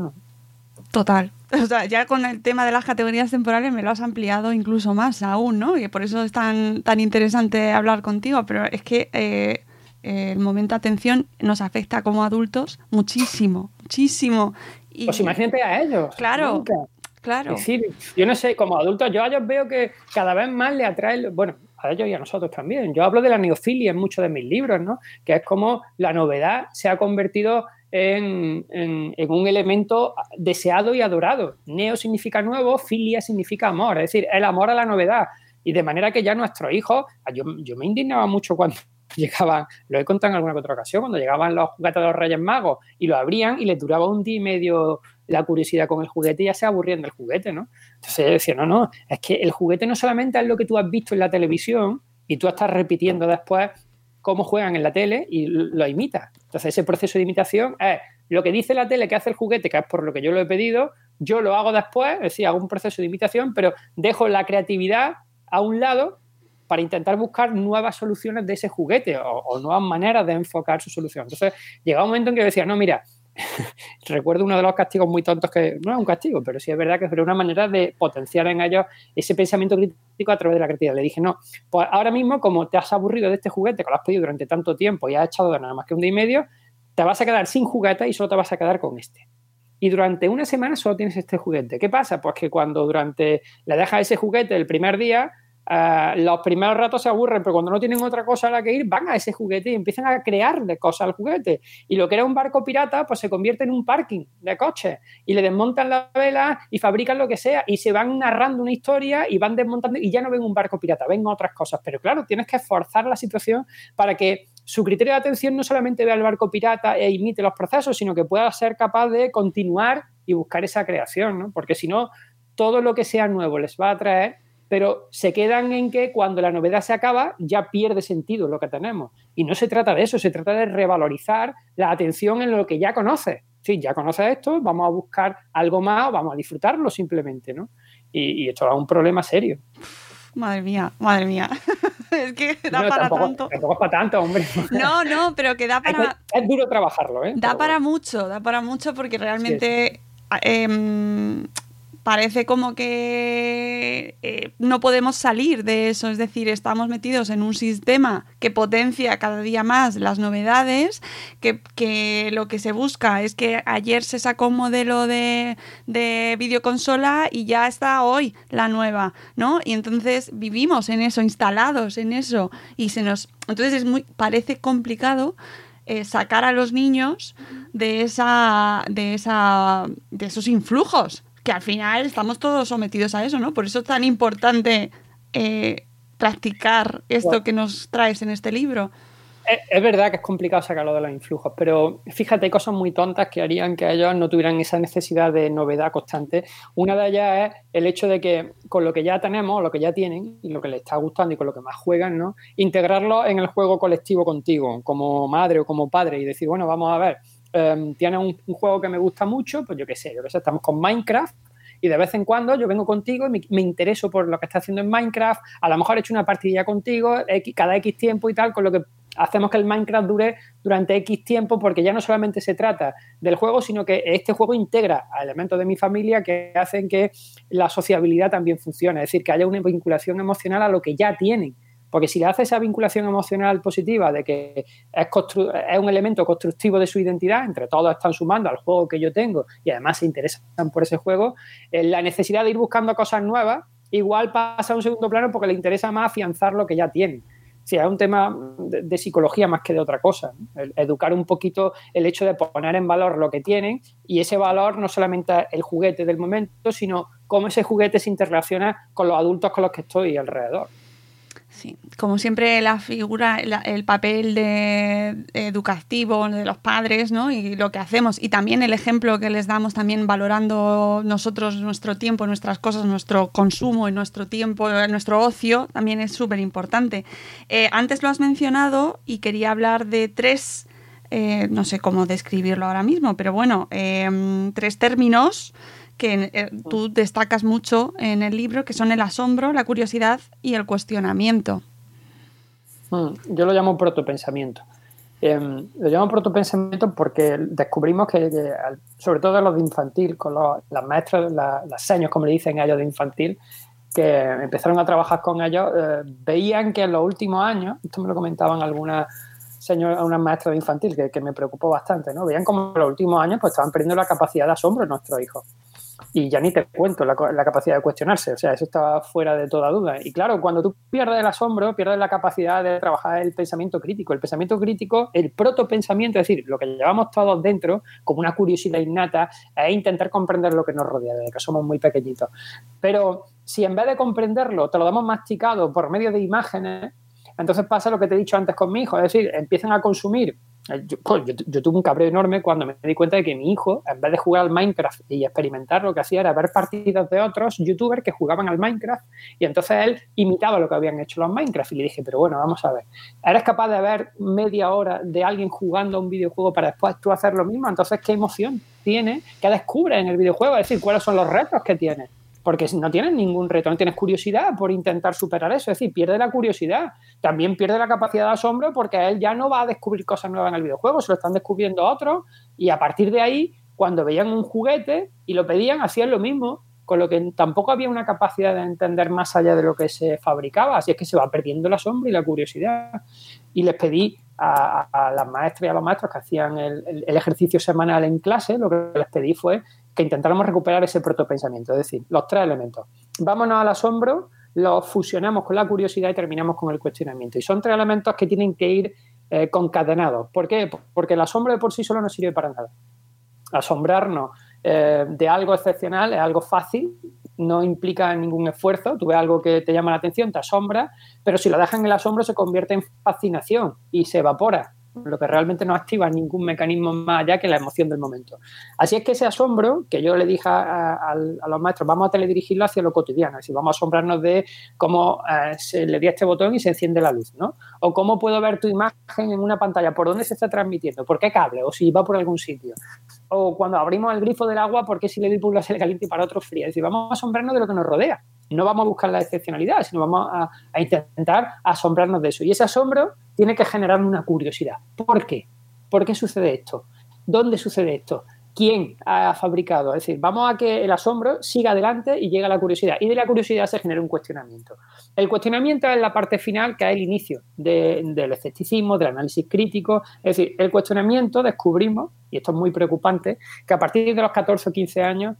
Total. O sea, ya con el tema de las categorías temporales me lo has ampliado incluso más aún, ¿no? Y por eso es tan, tan interesante hablar contigo, pero es que eh, el momento de atención nos afecta como adultos muchísimo, muchísimo. Y, pues imagínate a ellos. Claro, nunca. claro. Es decir, yo no sé, como adultos, yo a ellos veo que cada vez más le atrae, bueno, a ellos y a nosotros también. Yo hablo de la neofilia en muchos de mis libros, ¿no? Que es como la novedad se ha convertido en, en, en, un elemento deseado y adorado. Neo significa nuevo, filia significa amor, es decir, el amor a la novedad. Y de manera que ya nuestros hijos, yo, yo me indignaba mucho cuando [laughs] llegaban, lo he contado en alguna otra ocasión, cuando llegaban los juguetes de los Reyes Magos y lo abrían y les duraba un día y medio la curiosidad con el juguete y ya se aburrían del juguete, ¿no? Entonces yo decía, no, no, es que el juguete no solamente es lo que tú has visto en la televisión y tú estás repitiendo después cómo juegan en la tele y lo imitas. Entonces ese proceso de imitación es lo que dice la tele que hace el juguete, que es por lo que yo lo he pedido, yo lo hago después, es decir, hago un proceso de imitación, pero dejo la creatividad a un lado para intentar buscar nuevas soluciones de ese juguete o, nuevas maneras de enfocar su solución. Entonces, llegaba un momento en que yo decía, no, mira, [laughs] recuerdo uno de los castigos muy tontos que no es un castigo, pero sí es verdad que es una manera de potenciar en ellos ese pensamiento crítico a través de la creatividad. Le dije, no, pues ahora mismo, como te has aburrido de este juguete que lo has pedido durante tanto tiempo y has echado de nada más que un día y medio, te vas a quedar sin juguete y solo te vas a quedar con este. Y durante una semana solo tienes este juguete. ¿Qué pasa? Pues que cuando durante le dejas ese juguete el primer día, Uh, los primeros ratos se aburren, pero cuando no tienen otra cosa a la que ir, van a ese juguete y empiezan a crearle cosas al juguete. Y lo que era un barco pirata, pues se convierte en un parking de coches. Y le desmontan la vela y fabrican lo que sea. Y se van narrando una historia y van desmontando y ya no ven un barco pirata, ven otras cosas. Pero claro, tienes que esforzar la situación para que su criterio de atención no solamente vea el barco pirata e imite los procesos, sino que pueda ser capaz de continuar y buscar esa creación, ¿no? Porque si no, todo lo que sea nuevo les va a atraer pero se quedan en que cuando la novedad se acaba ya pierde sentido lo que tenemos. Y no se trata de eso, se trata de revalorizar la atención en lo que ya conoces. Sí, ya conoces esto, vamos a buscar algo más, vamos a disfrutarlo simplemente, ¿no? Y, y esto es un problema serio. Madre mía, madre mía. [laughs] es que da no, para tampoco, tanto. Tampoco es para tanto, hombre. [laughs] No, no, pero que da para. Es, es duro trabajarlo, ¿eh? Da pero para bueno. mucho, da para mucho porque realmente. Sí, sí. Eh, parece como que eh, no podemos salir de eso, es decir, estamos metidos en un sistema que potencia cada día más las novedades, que, lo que se busca es que ayer se sacó un modelo de, de videoconsola y ya está hoy la nueva, ¿no? Y entonces vivimos en eso, instalados en eso, y se nos... Entonces es muy, parece complicado eh, sacar a los niños de esa, de esa, de esos influjos, que al final estamos todos sometidos a eso, ¿no? Por eso es tan importante eh, practicar esto que nos traes en este libro. Es, verdad que es complicado sacarlo de los influjos, pero fíjate, hay cosas muy tontas que harían que ellos no tuvieran esa necesidad de novedad constante. Una de ellas es el hecho de que con lo que ya tenemos, lo que ya tienen y lo que les está gustando y con lo que más juegan, ¿no? Integrarlo en el juego colectivo contigo, como madre o como padre, y decir, bueno, vamos a ver, eh, tienes un, juego que me gusta mucho, pues yo qué sé, yo qué sé, estamos con Minecraft y de vez en cuando yo vengo contigo y me, me, intereso por lo que estás haciendo en Minecraft, a lo mejor he hecho una partidilla contigo cada X tiempo y tal, con lo que hacemos que el Minecraft dure durante X tiempo porque ya no solamente se trata del juego, sino que este juego integra a elementos de mi familia que hacen que la sociabilidad también funcione, es decir, que haya una vinculación emocional a lo que ya tienen. Porque si le hace esa vinculación emocional positiva de que es, es, un elemento constructivo de su identidad, entre todos están sumando al juego que yo tengo y además se interesan por ese juego, eh, la necesidad de ir buscando cosas nuevas igual pasa a un segundo plano porque le interesa más afianzar lo que ya tienen. Sí, es un tema de, psicología más que de otra cosa. educar un poquito el hecho de poner en valor lo que tienen y ese valor no solamente el juguete del momento, sino cómo ese juguete se interrelaciona con los adultos con los que estoy alrededor. Sí, como siempre la figura, el papel de educativo de los padres, ¿no? Y lo que hacemos y también el ejemplo que les damos también valorando nosotros nuestro tiempo, nuestras cosas, nuestro consumo y nuestro tiempo, nuestro ocio, también es súper importante. Eh, antes lo has mencionado y quería hablar de tres, eh, no sé cómo describirlo ahora mismo, pero bueno, eh, tres términos que eh, tú destacas mucho en el libro, que son el asombro, la curiosidad y el cuestionamiento. Hmm, yo lo llamo protopensamiento. Eh, lo llamo protopensamiento porque descubrimos que, sobre todo los de infantil, con las maestras, las señas, como le dicen ellos de infantil, que empezaron a trabajar con ellos, eh, veían que en los últimos años, esto me lo comentaban algunas señor, unas maestras de infantil que, que, me preocupó bastante, ¿no? Veían como en los últimos años pues estaban perdiendo la capacidad de asombro nuestros hijos. Y ya ni te cuento la, capacidad de cuestionarse, o sea, eso está fuera de toda duda. Y claro, cuando tú pierdes el asombro, pierdes la capacidad de trabajar el pensamiento crítico. El pensamiento crítico, el protopensamiento, es decir, lo que llevamos todos dentro, como una curiosidad innata, es intentar comprender lo que nos rodea, desde que somos muy pequeñitos. Pero si en vez de comprenderlo te lo damos masticado por medio de imágenes, entonces pasa lo que te he dicho antes con mi hijo, es decir, empiezan a consumir eh, pues, yo, tuve un cabreo enorme cuando me di cuenta de que mi hijo, en vez de jugar al Minecraft y experimentar, lo que hacía era ver partidas de otros youtubers que jugaban al Minecraft y entonces él imitaba lo que habían hecho los Minecraft y le dije, pero bueno, vamos a ver, ¿eres capaz de ver media hora de alguien jugando a un videojuego para después tú hacer lo mismo? Entonces, ¿qué emoción tiene? ¿Qué descubre en el videojuego? Es decir, ¿cuáles son los retos que tiene? Porque no tienes ningún reto, no tienes curiosidad por intentar superar eso, es decir, pierde la curiosidad, también pierde la capacidad de asombro porque él ya no va a descubrir cosas nuevas en el videojuego, se lo están descubriendo otros y a partir de ahí, cuando veían un juguete y lo pedían, hacían lo mismo, con lo que tampoco había una capacidad de entender más allá de lo que se fabricaba, así es que se va perdiendo el asombro y la curiosidad. Y les pedí a, las maestras y a los maestros que hacían el, el ejercicio semanal en clase, lo que les pedí fue que intentáramos recuperar ese protopensamiento, es decir, los tres elementos. Vámonos al asombro, los fusionamos con la curiosidad y terminamos con el cuestionamiento. Y son tres elementos que tienen que ir eh, concatenados. ¿Por qué? Porque el asombro de por sí solo no sirve para nada. Asombrarnos eh, de algo excepcional es algo fácil, no implica ningún esfuerzo. Tú ves algo que te llama la atención, te asombra, pero si lo dejas en el asombro se convierte en fascinación y se evapora lo que realmente no activa ningún mecanismo más allá que la emoción del momento. Así es que ese asombro que yo le dije a, los maestros, vamos a teledirigirlo hacia lo cotidiano, es vamos a asombrarnos de cómo eh, se le di este botón y se enciende la luz, ¿no? O cómo puedo ver tu imagen en una pantalla, por dónde se está transmitiendo, por qué cable, o si va por algún sitio. O cuando abrimos el grifo del agua, por qué si le doy por se caliente y para otro frío. Es decir, vamos a asombrarnos de lo que nos rodea. No vamos a buscar la excepcionalidad, sino vamos a, a intentar asombrarnos de eso. Y ese asombro tiene que generar una curiosidad. ¿Por qué? ¿Por qué sucede esto? ¿Dónde sucede esto? quién ha fabricado. Es decir, vamos a que el asombro siga adelante y llegue a la curiosidad. Y de la curiosidad se genera un cuestionamiento. El cuestionamiento es la parte final, que es el inicio del escepticismo, del análisis crítico. Es decir, el cuestionamiento descubrimos, y esto es muy preocupante, que a partir de los 14 o 15 años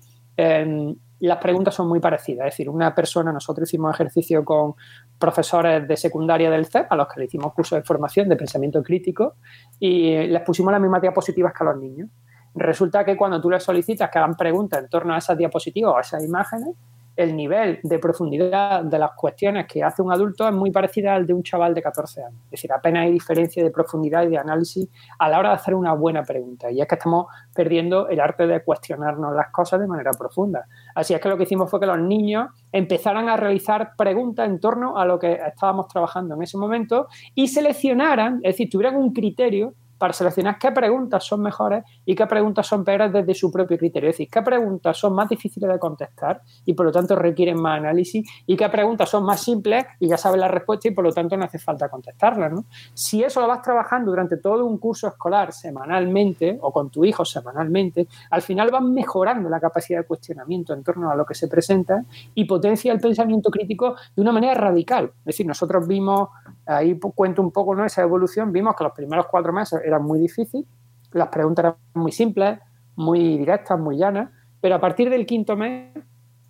las preguntas son muy parecidas. Es decir, una persona, nosotros hicimos ejercicio con profesores de secundaria del CEP, a los que le hicimos cursos de formación de pensamiento crítico, y les pusimos las mismas diapositivas que a los niños. Resulta que cuando tú les solicitas que hagan preguntas en torno a esas diapositivas o a esas imágenes, el nivel de profundidad de las cuestiones que hace un adulto es muy parecida al de un chaval de 14 años. Es decir, apenas hay diferencia de profundidad y de análisis a la hora de hacer una buena pregunta. Y es que estamos perdiendo el arte de cuestionarnos las cosas de manera profunda. Así es que lo que hicimos fue que los niños empezaran a realizar preguntas en torno a lo que estábamos trabajando en ese momento y seleccionaran, es decir, tuvieran un criterio para seleccionar qué preguntas son mejores y qué preguntas son peores desde su propio criterio. Es decir, qué preguntas son más difíciles de contestar y por lo tanto requieren más análisis y qué preguntas son más simples y ya sabes la respuesta y por lo tanto no hace falta contestarlas. Si eso lo vas trabajando durante todo un curso escolar semanalmente o con tu hijo semanalmente, al final vas mejorando la capacidad de cuestionamiento en torno a lo que se presenta y potencia el pensamiento crítico de una manera radical. Es decir, nosotros vimos, ahí cuento un poco ¿no? esa evolución, vimos que los primeros cuatro meses era muy difícil, las preguntas eran muy simples, muy directas, muy llanas, pero a partir del quinto mes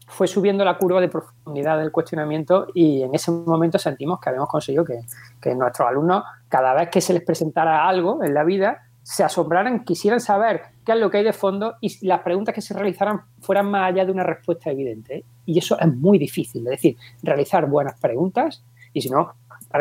fue subiendo la curva de profundidad del cuestionamiento y en ese momento sentimos que habíamos conseguido que, que nuestros alumnos, cada vez que se les presentara algo en la vida, se asombraran, quisieran saber qué es lo que hay de fondo y las preguntas que se realizaran fueran más allá de una respuesta evidente. Y eso es muy difícil, es decir, realizar buenas preguntas y si no,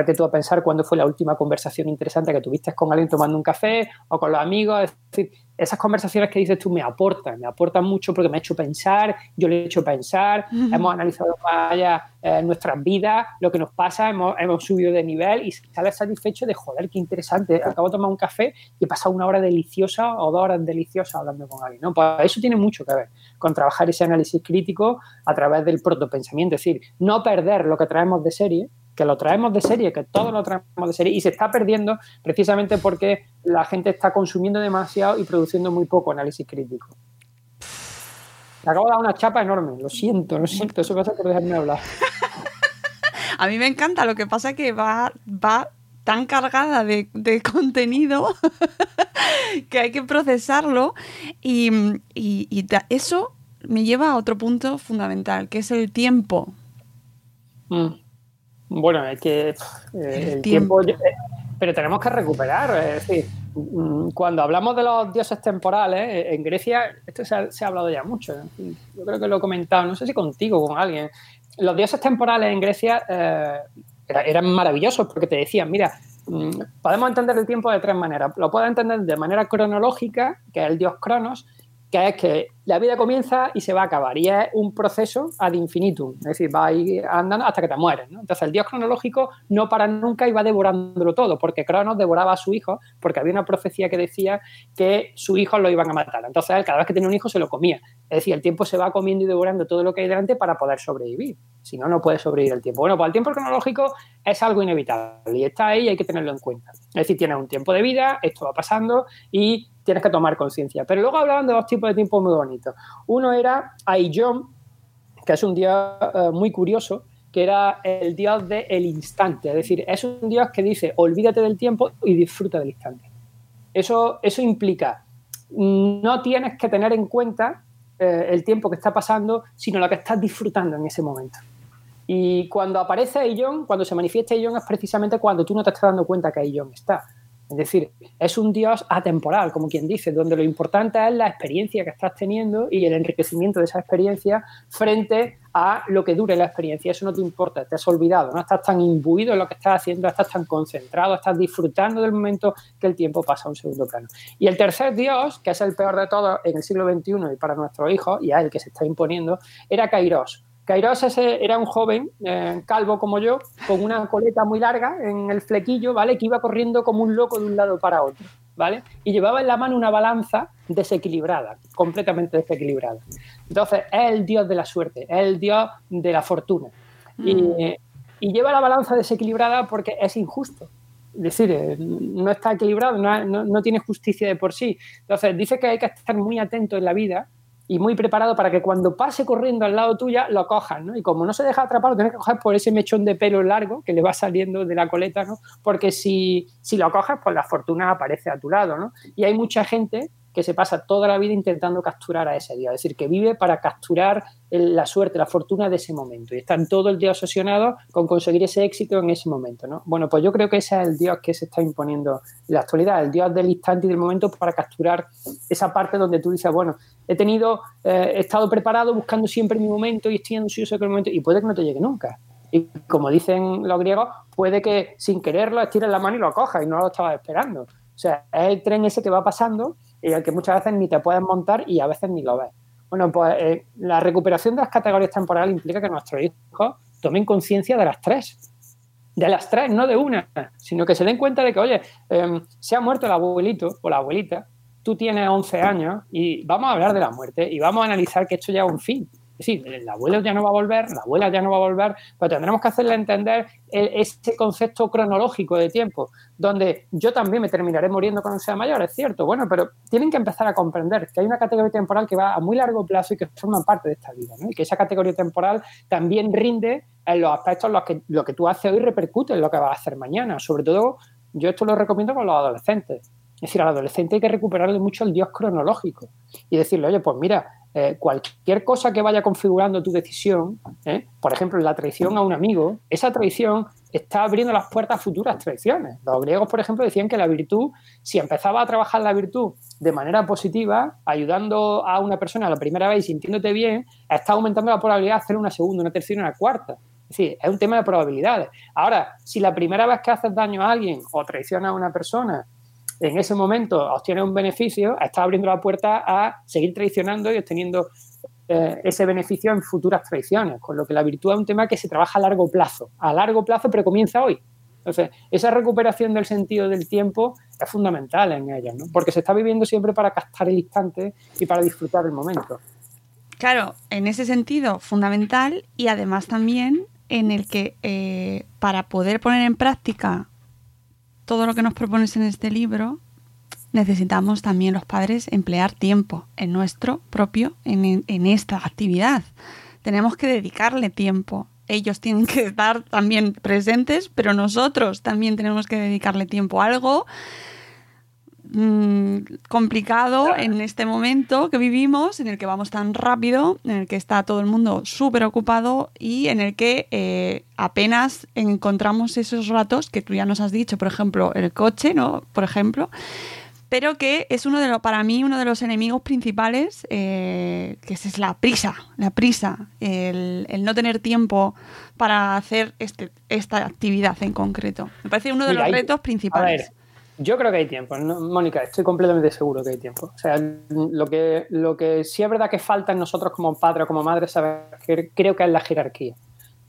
que tú a pensar cuándo fue la última conversación interesante que tuviste con alguien tomando un café o con los amigos. Es decir, esas conversaciones que dices tú me aportan, me aportan mucho porque me ha hecho pensar, yo le he hecho pensar, hemos analizado más allá eh, nuestras vidas, lo que nos pasa, hemos, hemos, subido de nivel y sales satisfecho de joder, qué interesante. Acabo de tomar un café y he pasado una hora deliciosa o dos horas deliciosas hablando con alguien. ¿no? Pues eso tiene mucho que ver con trabajar ese análisis crítico a través del protopensamiento, es decir, no perder lo que traemos de serie que lo traemos de serie, que todo lo traemos de serie y se está perdiendo precisamente porque la gente está consumiendo demasiado y produciendo muy poco análisis crítico. Me acabo de dar una chapa enorme, lo siento, lo siento, eso pasa por dejarme hablar. [laughs] A mí me encanta, lo que pasa es que va, va tan cargada de, contenido [laughs] que hay que procesarlo y, eso me lleva a otro punto fundamental, que es el tiempo. Mm. Bueno, es que eh, el, tiempo... Eh, pero tenemos que recuperar. Es decir, mm, cuando hablamos de los dioses temporales, eh, en Grecia, esto se ha, hablado ya mucho. Yo creo que lo he comentado, no sé si contigo o con alguien. Los dioses temporales en Grecia eran maravillosos porque te decían, mira, mm, podemos entender el tiempo de tres maneras. Lo puedes entender de manera cronológica, que es el dios Cronos, que es que la vida comienza y se va a acabar. Y es un proceso ad infinitum, es decir, va a ir andando hasta que te mueres. Entonces, el dios cronológico no para nunca y va devorándolo todo, porque Cronos devoraba a su hijo, porque había una profecía que decía que su hijo lo iban a matar. Entonces, él, cada vez que tenía un hijo, se lo comía. Es decir, el tiempo se va comiendo y devorando todo lo que hay delante para poder sobrevivir. Si no, no puede sobrevivir el tiempo. Bueno, pues el tiempo cronológico es algo inevitable y está ahí y hay que tenerlo en cuenta. Es decir, tienes un tiempo de vida, esto va pasando y tienes que tomar conciencia. Pero luego hablaban de dos tipos de tiempos muy bonitos. Uno era Aillon, que es un dios eh, muy curioso, que era el dios del instante. Es decir, es un dios que dice, olvídate del tiempo y disfruta del instante. Eso, eso implica, no tienes que tener en cuenta eh, el tiempo que está pasando, sino lo que estás disfrutando en ese momento. Y cuando aparece Aillon, cuando se manifiesta Aillon, es precisamente cuando tú no te estás dando cuenta que Aillon está. Es decir, es un Dios atemporal, como quien dice, donde lo importante es la experiencia que estás teniendo y el enriquecimiento de esa experiencia frente a lo que dure la experiencia. Eso no te importa, te has olvidado, no estás tan imbuido en lo que estás haciendo, estás tan concentrado, estás disfrutando del momento que el tiempo pasa a un segundo plano. Y el tercer Dios, que es el peor de todos en el siglo XXI y para nuestros hijos, y es el que se está imponiendo, era Kairos Kairos ese era un joven, eh, calvo como yo, con una coleta muy larga en el flequillo, ¿vale? Que iba corriendo como un loco de un lado para otro, ¿vale? Y llevaba en la mano una balanza desequilibrada, completamente desequilibrada. Entonces, es el dios de la suerte, es el dios de la fortuna. Y, mm. y lleva la balanza desequilibrada porque es injusto. Es decir, eh, no está equilibrado, no, no, no tiene justicia de por sí. Entonces, dice que hay que estar muy atento en la vida y muy preparado para que cuando pase corriendo al lado tuya lo cojas, ¿no? Y como no se deja atrapar, lo tienes que coger por ese mechón de pelo largo que le va saliendo de la coleta, ¿no? Porque si, si lo coges, pues la fortuna aparece a tu lado, ¿no? Y hay mucha gente que se pasa toda la vida intentando capturar a ese día, es decir, que vive para capturar la suerte, la fortuna de ese momento y están todo el día obsesionados con conseguir ese éxito en ese momento, ¿no? Bueno, pues yo creo que ese es el Dios que se está imponiendo en la actualidad, el Dios del instante y del momento para capturar esa parte donde tú dices, bueno, he tenido, eh, he estado preparado buscando siempre mi momento y estoy ansioso con el momento y puede que no te llegue nunca. Y como dicen los griegos, puede que sin quererlo estires la mano y lo cojas y no lo estabas esperando. O sea, es el tren ese que va pasando y el que muchas veces ni te puedes montar y a veces ni lo ves. Bueno, pues eh, la recuperación de las categorías temporales implica que nuestros hijos tomen conciencia de las tres. De las tres, no de una, sino que se den cuenta de que, oye, eh, se ha muerto el abuelito o la abuelita, tú tienes 11 años y vamos a hablar de la muerte y vamos a analizar que esto ya un fin. Decir, el abuelo ya no va a volver, la abuela ya no va a volver, pero tendremos que hacerle entender ese concepto cronológico de tiempo, donde yo también me terminaré muriendo cuando sea mayor, es cierto, bueno, pero tienen que empezar a comprender que hay una categoría temporal que va a muy largo plazo y que forma parte de esta vida, ¿no? y que esa categoría temporal también rinde en los aspectos en los que lo que tú haces hoy repercute en lo que vas a hacer mañana, sobre todo yo esto lo recomiendo con los adolescentes. Es decir, al adolescente hay que recuperarle mucho el dios cronológico y decirle, oye, pues mira, eh, cualquier cosa que vaya configurando tu decisión, ¿eh? por ejemplo, la traición a un amigo, esa traición está abriendo las puertas a futuras traiciones. Los griegos, por ejemplo, decían que la virtud, si empezaba a trabajar la virtud de manera positiva, ayudando a una persona la primera vez y sintiéndote bien, está aumentando la probabilidad de hacer una segunda, una tercera y una cuarta. Es decir, es un tema de probabilidades. Ahora, si la primera vez que haces daño a alguien o traicionas a una persona en ese momento obtienes un beneficio, estás abriendo la puerta a seguir traicionando y obteniendo eh, ese beneficio en futuras traiciones. Con lo que la virtud es un tema que se trabaja a largo plazo. A largo plazo, pero comienza hoy. Entonces, esa recuperación del sentido del tiempo es fundamental en ella, ¿no? Porque se está viviendo siempre para captar el instante y para disfrutar el momento. Claro, en ese sentido, fundamental y además también en el que eh, para poder poner en práctica todo lo que nos propones en este libro, necesitamos también los padres emplear tiempo en nuestro propio, en, en esta actividad. Tenemos que dedicarle tiempo. Ellos tienen que estar también presentes, pero nosotros también tenemos que dedicarle tiempo a algo mm, complicado en este momento que vivimos, en el que vamos tan rápido, en el que está todo el mundo súper ocupado y en el que eh, apenas encontramos esos ratos que tú ya nos has dicho, por ejemplo, el coche, ¿no? Por ejemplo, pero que es uno de los, para mí, uno de los enemigos principales, eh, que es, es la prisa, la prisa, el, el no tener tiempo para hacer este, esta actividad en concreto. Me parece uno de Mira, los retos A principales. ver, yo creo que hay tiempo, ¿no? Mónica, estoy completamente seguro que hay tiempo. O sea, lo que, lo que sí es verdad que falta en nosotros como padres o como madres, saber, creo que es la jerarquía.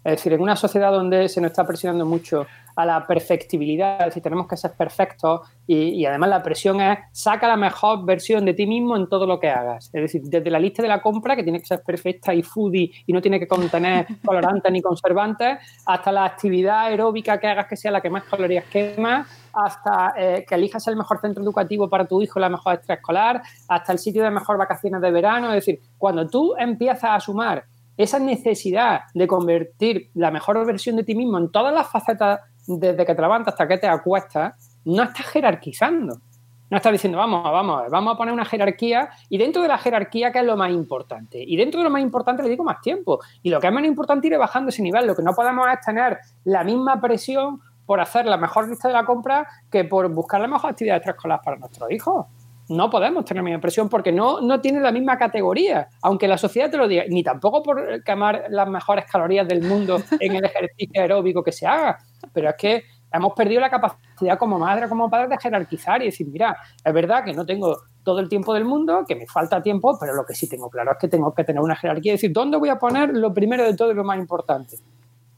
Es decir, en una sociedad donde se nos está presionando mucho a la perfectibilidad, es decir, tenemos que ser perfectos y, y además la presión es saca la mejor versión de ti mismo en todo lo que hagas. Es decir, desde la lista de la compra, que tiene que ser perfecta y foodie y no tiene que contener [laughs] colorantes ni conservantes, hasta la actividad aeróbica que hagas que sea la que más calorías quema, hasta eh, que elijas el mejor centro educativo para tu hijo, la mejor extraescolar, hasta el sitio de mejor vacaciones de verano. Es decir, cuando tú empiezas a sumar esa necesidad de convertir la mejor versión de ti mismo en todas las facetas, desde que te levantas hasta que te acuestas, no estás jerarquizando. No estás diciendo, vamos, vamos, vamos a poner una jerarquía y dentro de la jerarquía, ¿qué es lo más importante? Y dentro de lo más importante le digo más tiempo. Y lo que es menos importante ir bajando ese nivel. Lo que no podemos es tener la misma presión por hacer la mejor lista de la compra que por buscar la mejor actividad extraescolar para nuestros hijos. No podemos tener la misma porque no, no tiene la misma categoría, aunque la sociedad te lo diga, ni tampoco por quemar las mejores calorías del mundo en el [laughs] ejercicio aeróbico que se haga, pero es que hemos perdido la capacidad como madre, como padre de jerarquizar y decir, mira, es verdad que no tengo todo el tiempo del mundo, que me falta tiempo, pero lo que sí tengo claro es que tengo que tener una jerarquía y decir, ¿dónde voy a poner lo primero de todo y lo más importante?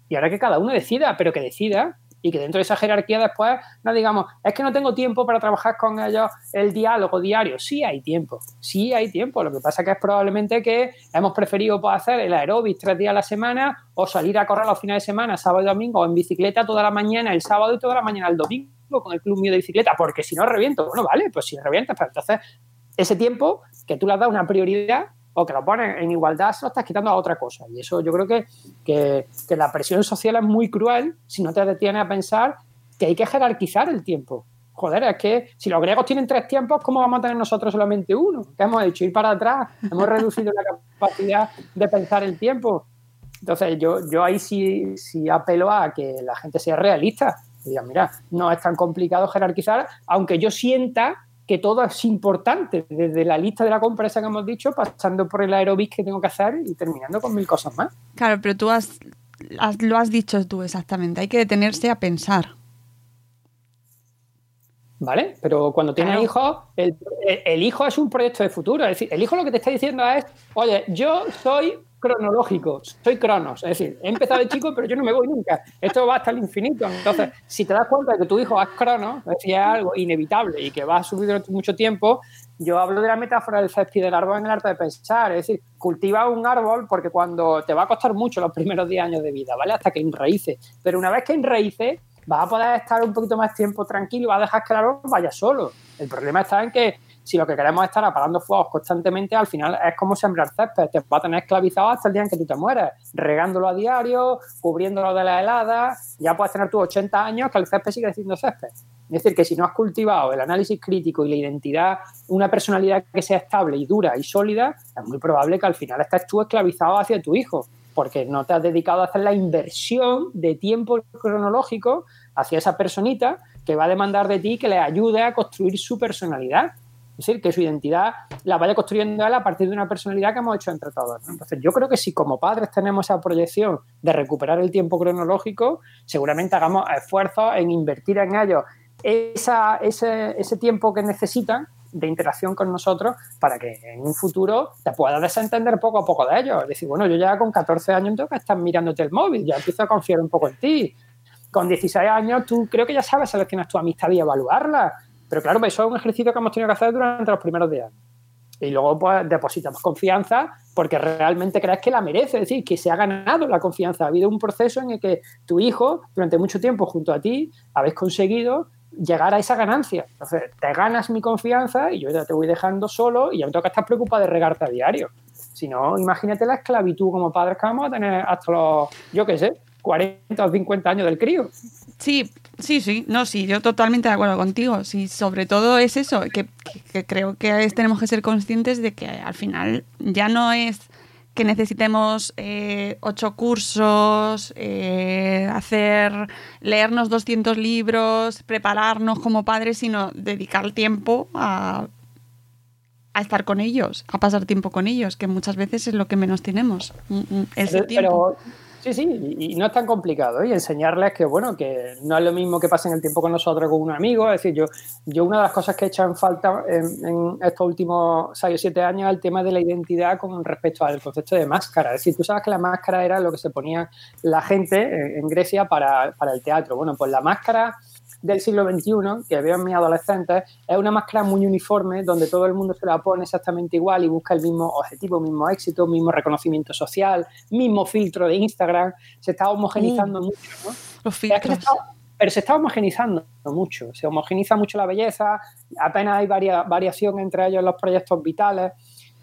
Y ahora que cada uno decida, pero que decida y que dentro de esa jerarquía después no digamos, es que no tengo tiempo para trabajar con ellos el diálogo diario. Sí hay tiempo, sí hay tiempo. Lo que pasa que es probablemente que hemos preferido pues, hacer el aeróbic tres días a la semana o salir a correr los fines de semana, sábado y domingo, o en bicicleta toda la mañana el sábado y toda la mañana el domingo. con el club mío de bicicleta, porque si no reviento, bueno, vale, pues si revientas, pero entonces ese tiempo que tú le has dado una prioridad o que lo pones en igualdad, se lo estás quitando a otra cosa. Y eso yo creo que, que, la presión social es muy cruel si no te detienes a pensar que hay que jerarquizar el tiempo. Joder, es que si los griegos tienen tres tiempos, ¿cómo vamos a tener nosotros solamente uno? ¿Qué hemos hecho? Ir para atrás. Hemos reducido la capacidad de pensar el tiempo. Entonces, yo, yo ahí sí, sí apelo a que la gente sea realista. Y diga, mira, no es tan complicado jerarquizar, aunque yo sienta que todo es importante, desde la lista de la compra esa que hemos dicho, pasando por el aerobic que tengo que hacer y terminando con mil cosas más. Claro, pero tú has, has- lo has dicho tú exactamente. Hay que detenerse a pensar. ¿Vale? Pero cuando tienes Claro. hijos, el, el- el hijo es un proyecto de futuro. Es decir, el hijo lo que te está diciendo es, oye, yo soy cronológico, soy cronos. Es decir, he empezado de chico, pero yo no me voy nunca. Esto va hasta el infinito. Entonces, si te das cuenta de que tu hijo es cronos, es decir, es algo inevitable y que va a subir durante mucho tiempo, yo hablo de la metáfora del césped del árbol en el arte de pensar. Es decir, cultiva un árbol porque cuando te va a costar mucho los primeros 10 años de vida, ¿vale? Hasta que enraíce. Pero una vez que enraíce, vas a poder estar un poquito más tiempo tranquilo vas a dejar que el árbol vaya solo. El problema está en que si lo que queremos es estar apagando fuegos constantemente, al final es como sembrar césped, te va a tener esclavizado hasta el día en que tú te mueres, regándolo a diario, cubriéndolo de la helada, ya puedes tener tus 80 años que el césped sigue siendo césped. Es decir, que si no has cultivado el análisis crítico y la identidad, una personalidad que sea estable y dura y sólida, es muy probable que al final estés tú esclavizado hacia tu hijo, porque no te has dedicado a hacer la inversión de tiempo cronológico hacia esa personita que va a demandar de ti que le ayude a construir su personalidad. Es decir, que su identidad la vaya construyendo a partir de una personalidad que hemos hecho entre todos. Entonces, yo creo que si como padres tenemos esa proyección de recuperar el tiempo cronológico, seguramente hagamos esfuerzos en invertir en ellos esa- ese, ese tiempo que necesitan de interacción con nosotros para que en un futuro te puedas desentender poco a poco de ellos. Es decir, bueno, yo ya con 14 años tengo que estar mirándote el móvil, ya empiezo a confiar un poco en ti. Con 16 años tú creo que ya sabes seleccionar tu amistad y evaluarla. Pero claro, eso es un ejercicio que hemos tenido que hacer durante los primeros días. Y luego pues depositamos confianza porque realmente crees que la merece, es decir, que se ha ganado la confianza. Ha habido un proceso en el que tu hijo, durante mucho tiempo junto a ti, habéis conseguido llegar a esa ganancia. Entonces, te ganas mi confianza y yo ya te voy dejando solo y ya me que estar preocupado de regarte a diario. Si no, imagínate la esclavitud como padres que vamos a tener hasta los, yo qué sé, 40 o 50 años del crío. Sí, sí, sí, no, sí, yo totalmente de acuerdo contigo. Sí, sobre todo es eso, que, que- que creo que es- tenemos que ser conscientes de que al final ya no es que necesitemos eh, ocho cursos, eh, hacer, leernos 200 libros, prepararnos como padres, sino dedicar tiempo a, a estar con ellos, a pasar tiempo con ellos, que muchas veces es lo que menos tenemos, mm, mm, ese Pero- tiempo. pero- sí, sí, y, no es tan complicado. ¿eh? Y enseñarles que, bueno, que no es lo mismo que pasen el tiempo con nosotros con un amigo. Es decir, yo, yo una de las cosas que he hecho en falta en, en estos últimos 6 o 7 años es el tema de la identidad con respecto al concepto de máscara. Es decir, tú sabes que la máscara era lo que se ponía la gente en, en Grecia para, para el teatro. Bueno, pues la máscara del siglo XXI, que veo en mis adolescentes, es una máscara muy uniforme donde todo el mundo se la pone exactamente igual y busca el mismo objetivo, mismo éxito, mismo reconocimiento social, mismo filtro de Instagram. Se está homogenizando mucho, ¿no? Los Es que se filtros. está- pero se está homogenizando mucho, se homogeniza mucho la belleza, apenas hay varia- variación entre ellos en los proyectos vitales.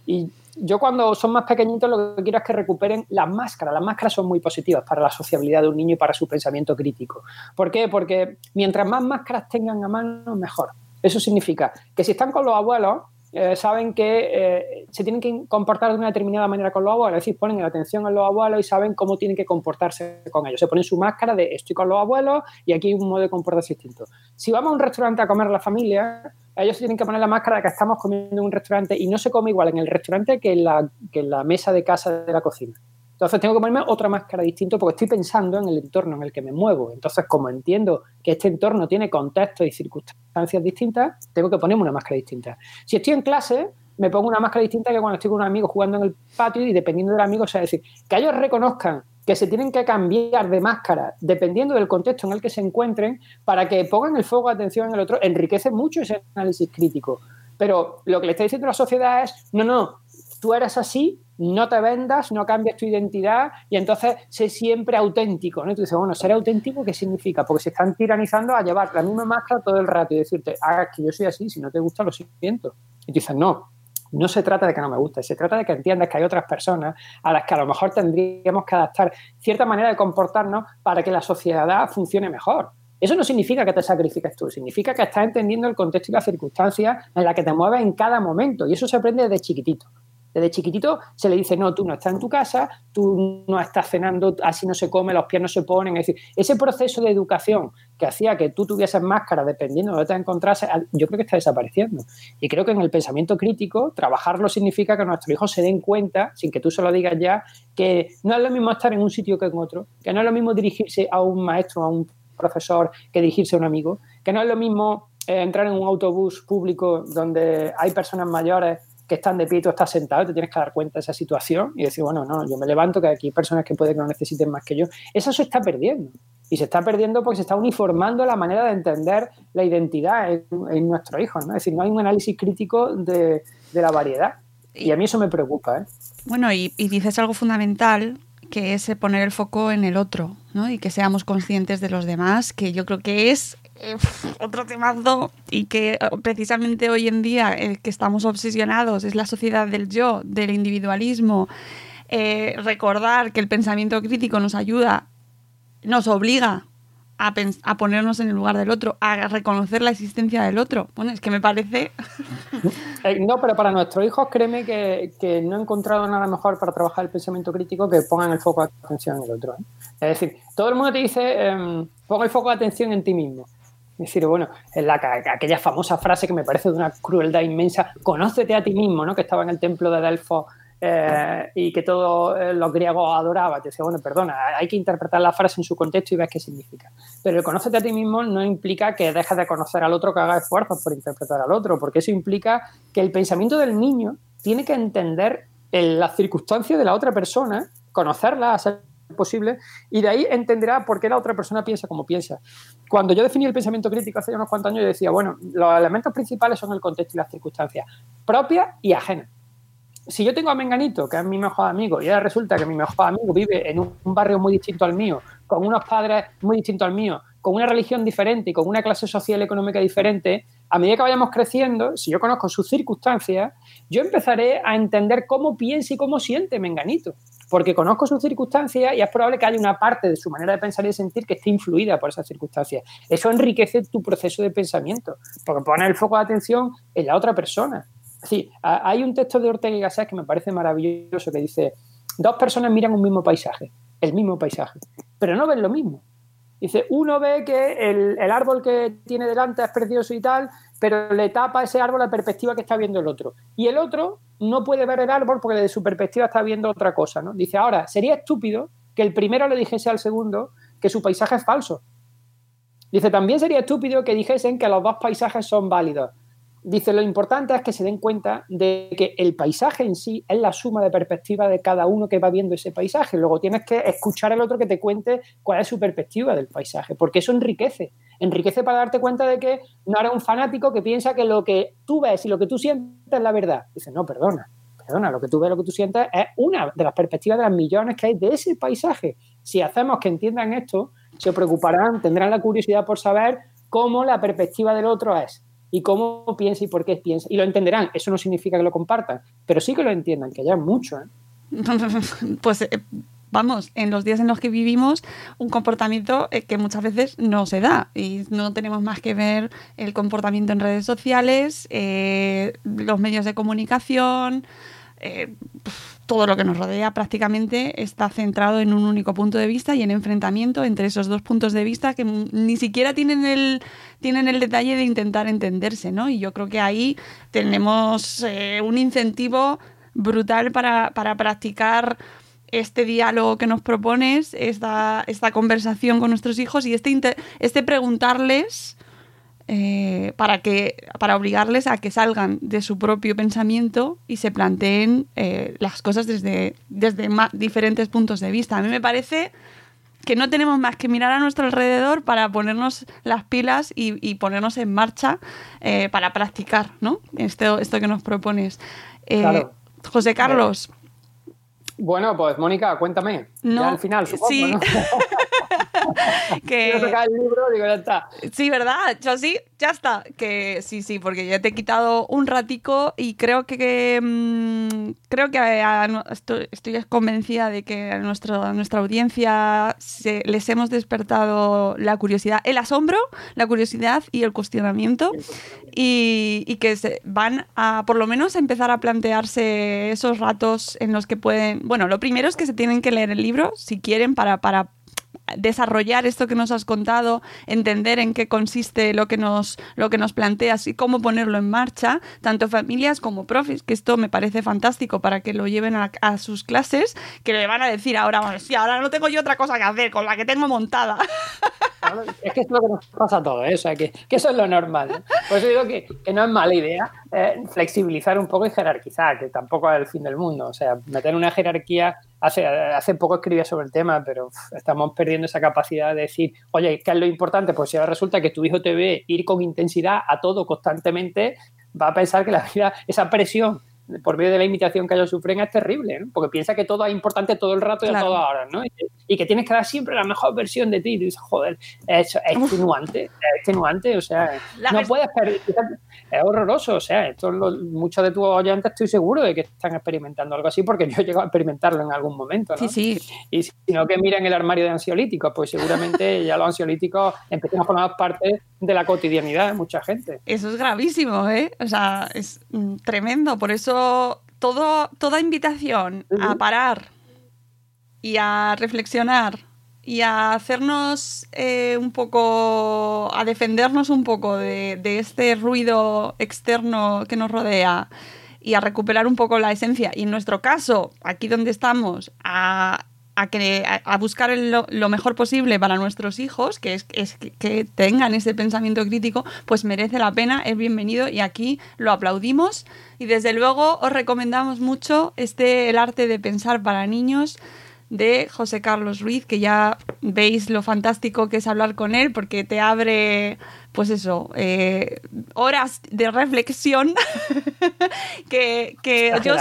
Y yo cuando son más pequeñitos lo que quiero es que recuperen las máscaras. Las máscaras son muy positivas para la sociabilidad de un niño y para su pensamiento crítico. ¿Por qué? Porque mientras más máscaras tengan a mano, mejor. Eso significa que si están con los abuelos, eh, saben que eh, se tienen que comportar de una determinada manera con los abuelos, es decir, ponen la atención en los abuelos y saben cómo tienen que comportarse con ellos. Se ponen su máscara de estoy con los abuelos y aquí hay un modo de comportarse distinto. Si vamos a un restaurante a comer la familia, ellos se tienen que poner la máscara de que estamos comiendo en un restaurante y no se come igual en el restaurante que en la, que en la mesa de casa de la cocina. Entonces tengo que ponerme otra máscara distinta porque estoy pensando en el entorno en el que me muevo. Entonces, como entiendo que este entorno tiene contextos y circunstancias distintas, tengo que ponerme una máscara distinta. Si estoy en clase, me pongo una máscara distinta que cuando estoy con un amigo jugando en el patio y dependiendo del amigo, o sea, es decir, que ellos reconozcan que se tienen que cambiar de máscara dependiendo del contexto en el que se encuentren para que pongan el foco de atención en el otro, enriquece mucho ese análisis crítico. Pero lo que le está diciendo la sociedad es, no, no, tú eres así, no te vendas, no cambies tu identidad y entonces sé siempre auténtico. ¿no? Y tú dices, bueno, ser auténtico, ¿qué significa? Porque se están tiranizando a llevar la misma máscara todo el rato y decirte, ah, que yo soy así, si no te gusta, lo siento. Y tú dices, no, no se trata de que no me guste, se trata de que entiendas que hay otras personas a las que a lo mejor tendríamos que adaptar cierta manera de comportarnos para que la sociedad funcione mejor. Eso no significa que te sacrifiques tú, significa que estás entendiendo el contexto y las circunstancias en las que te mueves en cada momento. Y eso se aprende desde chiquitito. Desde chiquitito se le dice, no, tú no estás en tu casa, tú no estás cenando, así no se come, los pies no se ponen. Es decir, ese proceso de educación que hacía que tú tuvieses máscara dependiendo de dónde te encontrases, yo creo que está desapareciendo. Y creo que en el pensamiento crítico, trabajarlo significa que nuestros hijos se den cuenta, sin que tú se lo digas ya, que no es lo mismo estar en un sitio que en otro, que no es lo mismo dirigirse a un maestro, a un profesor, que dirigirse a un amigo, que no es lo mismo eh, entrar en un autobús público donde hay personas mayores que están de pie y tú estás sentado, te tienes que dar cuenta de esa situación y decir, bueno, no, yo me levanto, que aquí hay personas que pueden que no necesiten más que yo. Eso se está perdiendo. Y se está perdiendo porque se está uniformando la manera de entender la identidad en, en nuestros hijos. ¿no? Es decir, no hay un análisis crítico de, de la variedad. Y a mí eso me preocupa. ¿eh? Bueno, y, y dices algo fundamental que es poner el foco en el otro, ¿no? Y que seamos conscientes de los demás, que yo creo que es eh, [laughs] otro temazo y que eh, precisamente hoy en día el que estamos obsesionados es la sociedad del yo, del individualismo. Eh, recordar que el pensamiento crítico nos ayuda, nos obliga a, a ponernos en el lugar del otro, a reconocer la existencia del otro. Bueno, es que me parece [laughs] Eh, no, pero para nuestros hijos, créeme que, que no he encontrado nada mejor para trabajar el pensamiento crítico que pongan el foco de atención en el otro. ¿eh? Es decir, todo el mundo te dice, em, pon el foco de atención en ti mismo. Decir, bueno, en la, aquella famosa frase que me parece de una crueldad inmensa, conócete a ti mismo, ¿no? que estaba en el templo de Delfos eh, y que todos eh, los griegos adoraban. Te decía, bueno, perdona, hay que interpretar la frase en su contexto y ver qué significa. Pero el conócete a ti mismo no implica que dejes de conocer al otro, que haga esfuerzos por interpretar al otro, porque eso implica que el pensamiento del niño tiene que entender las circunstancias de la otra persona, conocerla a ser posible, y de ahí entenderá por qué la otra persona piensa como piensa. Cuando yo definí el pensamiento crítico hace unos cuantos años, yo decía, bueno, los elementos principales son el contexto y las circunstancias, propias y ajenas si yo tengo a Menganito, que es mi mejor amigo, y ahora resulta que mi mejor amigo vive en un, barrio muy distinto al mío, con unos padres muy distintos al mío, con una religión diferente y con una clase social y económica diferente, a medida que vayamos creciendo, si yo conozco sus circunstancias, yo empezaré a entender cómo piensa y cómo siente Menganito. Porque conozco sus circunstancias y es probable que haya una parte de su manera de pensar y de sentir que esté influida por esas circunstancias. Eso enriquece tu proceso de pensamiento, porque pone el foco de atención en la otra persona. Sí, a- hay un texto de Ortega y Gasset que me parece maravilloso que dice, dos personas miran un mismo paisaje, el mismo paisaje, pero no ven lo mismo. Dice, uno ve que el, el árbol que tiene delante es precioso y tal, pero le tapa ese árbol la perspectiva que está viendo el otro. Y el otro no puede ver el árbol porque desde su perspectiva está viendo otra cosa. ¿no? Dice, ahora, sería estúpido que el primero le dijese al segundo que su paisaje es falso. Dice, también sería estúpido que dijesen que los dos paisajes son válidos. Dice, lo importante es que se den cuenta de que el paisaje en sí es la suma de perspectiva de cada uno que va viendo ese paisaje. Luego tienes que escuchar al otro que te cuente cuál es su perspectiva del paisaje, porque eso enriquece. Enriquece para darte cuenta de que no eres un fanático que piensa que lo que tú ves y lo que tú sientes es la verdad. Dice, no, perdona, perdona, lo que tú ves, lo que tú sientes es una de las perspectivas de las millones que hay de ese paisaje. Si hacemos que entiendan esto, se preocuparán, tendrán la curiosidad por saber cómo la perspectiva del otro es y cómo piensa y por qué piensa. Y lo entenderán. Eso no significa que lo compartan, pero sí que lo entiendan, que ya es mucho. ¿eh? [laughs] pues eh, vamos, en los días en los que vivimos, un comportamiento eh, que muchas veces no se da y no tenemos más que ver el comportamiento en redes sociales, eh, los medios de comunicación, eh, pf, todo lo que nos rodea prácticamente está centrado en un único punto de vista y en enfrentamiento entre esos dos puntos de vista que ni siquiera tienen el, tienen el detalle de intentar entenderse, ¿no? Y yo creo que ahí tenemos eh, un incentivo brutal para, para practicar este diálogo que nos propones, esta, esta conversación con nuestros hijos y este, este preguntarles eh, para, que, para obligarles a que salgan de su propio pensamiento y se planteen eh, las cosas desde, desde diferentes puntos de vista. A mí me parece que no tenemos más que mirar a nuestro alrededor para ponernos las pilas y, y ponernos en marcha eh, para practicar ¿no? esto, esto que nos propones. Claro. José Carlos, Bueno, pues Mónica, cuéntame. No, ya al final, supongo, sí. ¿no? [laughs] [laughs] que... Quiero sacar el libro, digo, ya está. Sí, ¿verdad? Yo sí, ya está. Que sí, sí, porque ya te he quitado un ratico y creo que, que, mm, creo que a- a- estoy, estoy convencida de que a, nuestro, a nuestra audiencia se- les hemos despertado la curiosidad, el asombro, la curiosidad y el cuestionamiento y, y que se van a por lo menos empezar a plantearse esos ratos en los que pueden, bueno, lo primero es que se tienen que leer el libro si quieren para, para desarrollar esto que nos has contado, entender en qué consiste lo que nos, lo que nos planteas y cómo ponerlo en marcha, tanto familias como profes, que esto me parece fantástico para que lo lleven a, a sus clases, que le van a decir ahora, sí, ahora no tengo yo otra cosa que hacer con la que tengo montada. Es que es lo que nos pasa a todos, ¿eh? o sea, que, que eso es lo normal. ¿eh? Por eso digo que, que no es mala idea eh, flexibilizar un poco y jerarquizar, que tampoco es el fin del mundo. O sea, meter una jerarquía, hace, hace poco escribía sobre el tema, pero estamos perdiendo esa capacidad de decir, oye, ¿qué es lo importante? Pues si ahora resulta que tu hijo te ve ir con intensidad a todo constantemente, va a pensar que la vida, esa presión por medio de la imitación que ellos sufren es terrible, ¿no? porque piensa que todo es importante todo el rato y Claro. a todas horas, ¿no? Y que, y que tienes que dar siempre la mejor versión de ti. Y tú dices, joder, es, extenuante, es extenuante, o sea, La no puedes perder, es horroroso, o sea, esto lo- muchos de tus oyentes estoy seguro de que están experimentando algo así, porque [laughs] yo he llegado a experimentarlo en algún momento, ¿no? Sí, sí, Y si no que miren el armario de ansiolíticos, pues seguramente [laughs] ya los ansiolíticos empiezan a formar parte de la cotidianidad de mucha gente. Eso es gravísimo, ¿eh? O sea, es mm, tremendo. Por eso todo, toda invitación a parar y a reflexionar y a hacernos eh, un poco, a defendernos un poco de, de este ruido externo que nos rodea y a recuperar un poco la esencia. Y en nuestro caso, aquí donde estamos, a, a, que, a, buscar lo, mejor posible para nuestros hijos, que es, es que- que tengan ese pensamiento crítico, pues merece la pena, es bienvenido y aquí lo aplaudimos. Y desde luego os recomendamos mucho este El arte de pensar para niños de José Carlos Ruiz, que ya veis lo fantástico que es hablar con él, porque te abre, pues eso, eh, horas de reflexión [laughs] que, que yo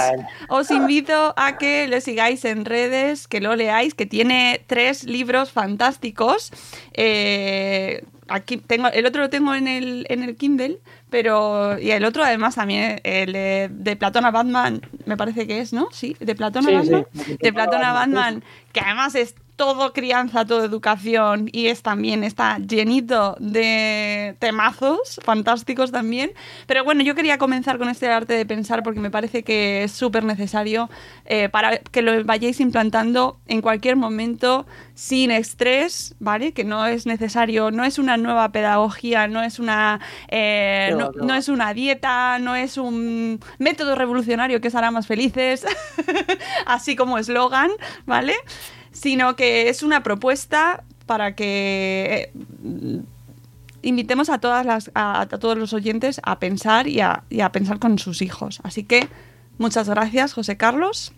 os, invito a que lo sigáis en redes, que lo leáis, que tiene tres libros fantásticos. Eh, aquí tengo, el otro lo tengo en el, en el Kindle, pero. Y el otro, además, también, el de, de Platón a Batman, me parece que es, ¿no? Sí, de Platón a Sí, Batman. sí, de Platón a Batman, Batman, que además es todo crianza, todo educación y es también, está llenito de temazos fantásticos también. Pero bueno, yo quería comenzar con este arte de pensar porque me parece que es súper necesario eh, para que lo vayáis implantando en cualquier momento sin estrés, ¿vale? Que no es necesario, no es una nueva pedagogía, no es una, eh, no, es una dieta, no es un método revolucionario que os hará más felices, [laughs] así como eslogan, ¿vale? Sino que es una propuesta para que eh, invitemos a todas las a, a todos los oyentes a pensar y a, y a pensar con sus hijos. Así que muchas gracias, José Carlos,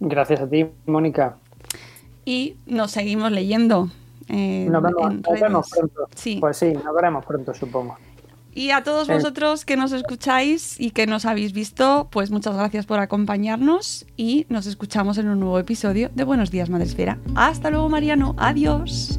Gracias a ti, Mónica. y nos seguimos leyendo. en- Nos vemos, nos vemos pronto. Sí. Pues sí, nos veremos pronto, supongo. Y a todos vosotros que nos escucháis y que nos habéis visto, pues muchas gracias por acompañarnos y nos escuchamos en un nuevo episodio de Buenos Días Madresfera. Hasta luego, Mariano. Adiós.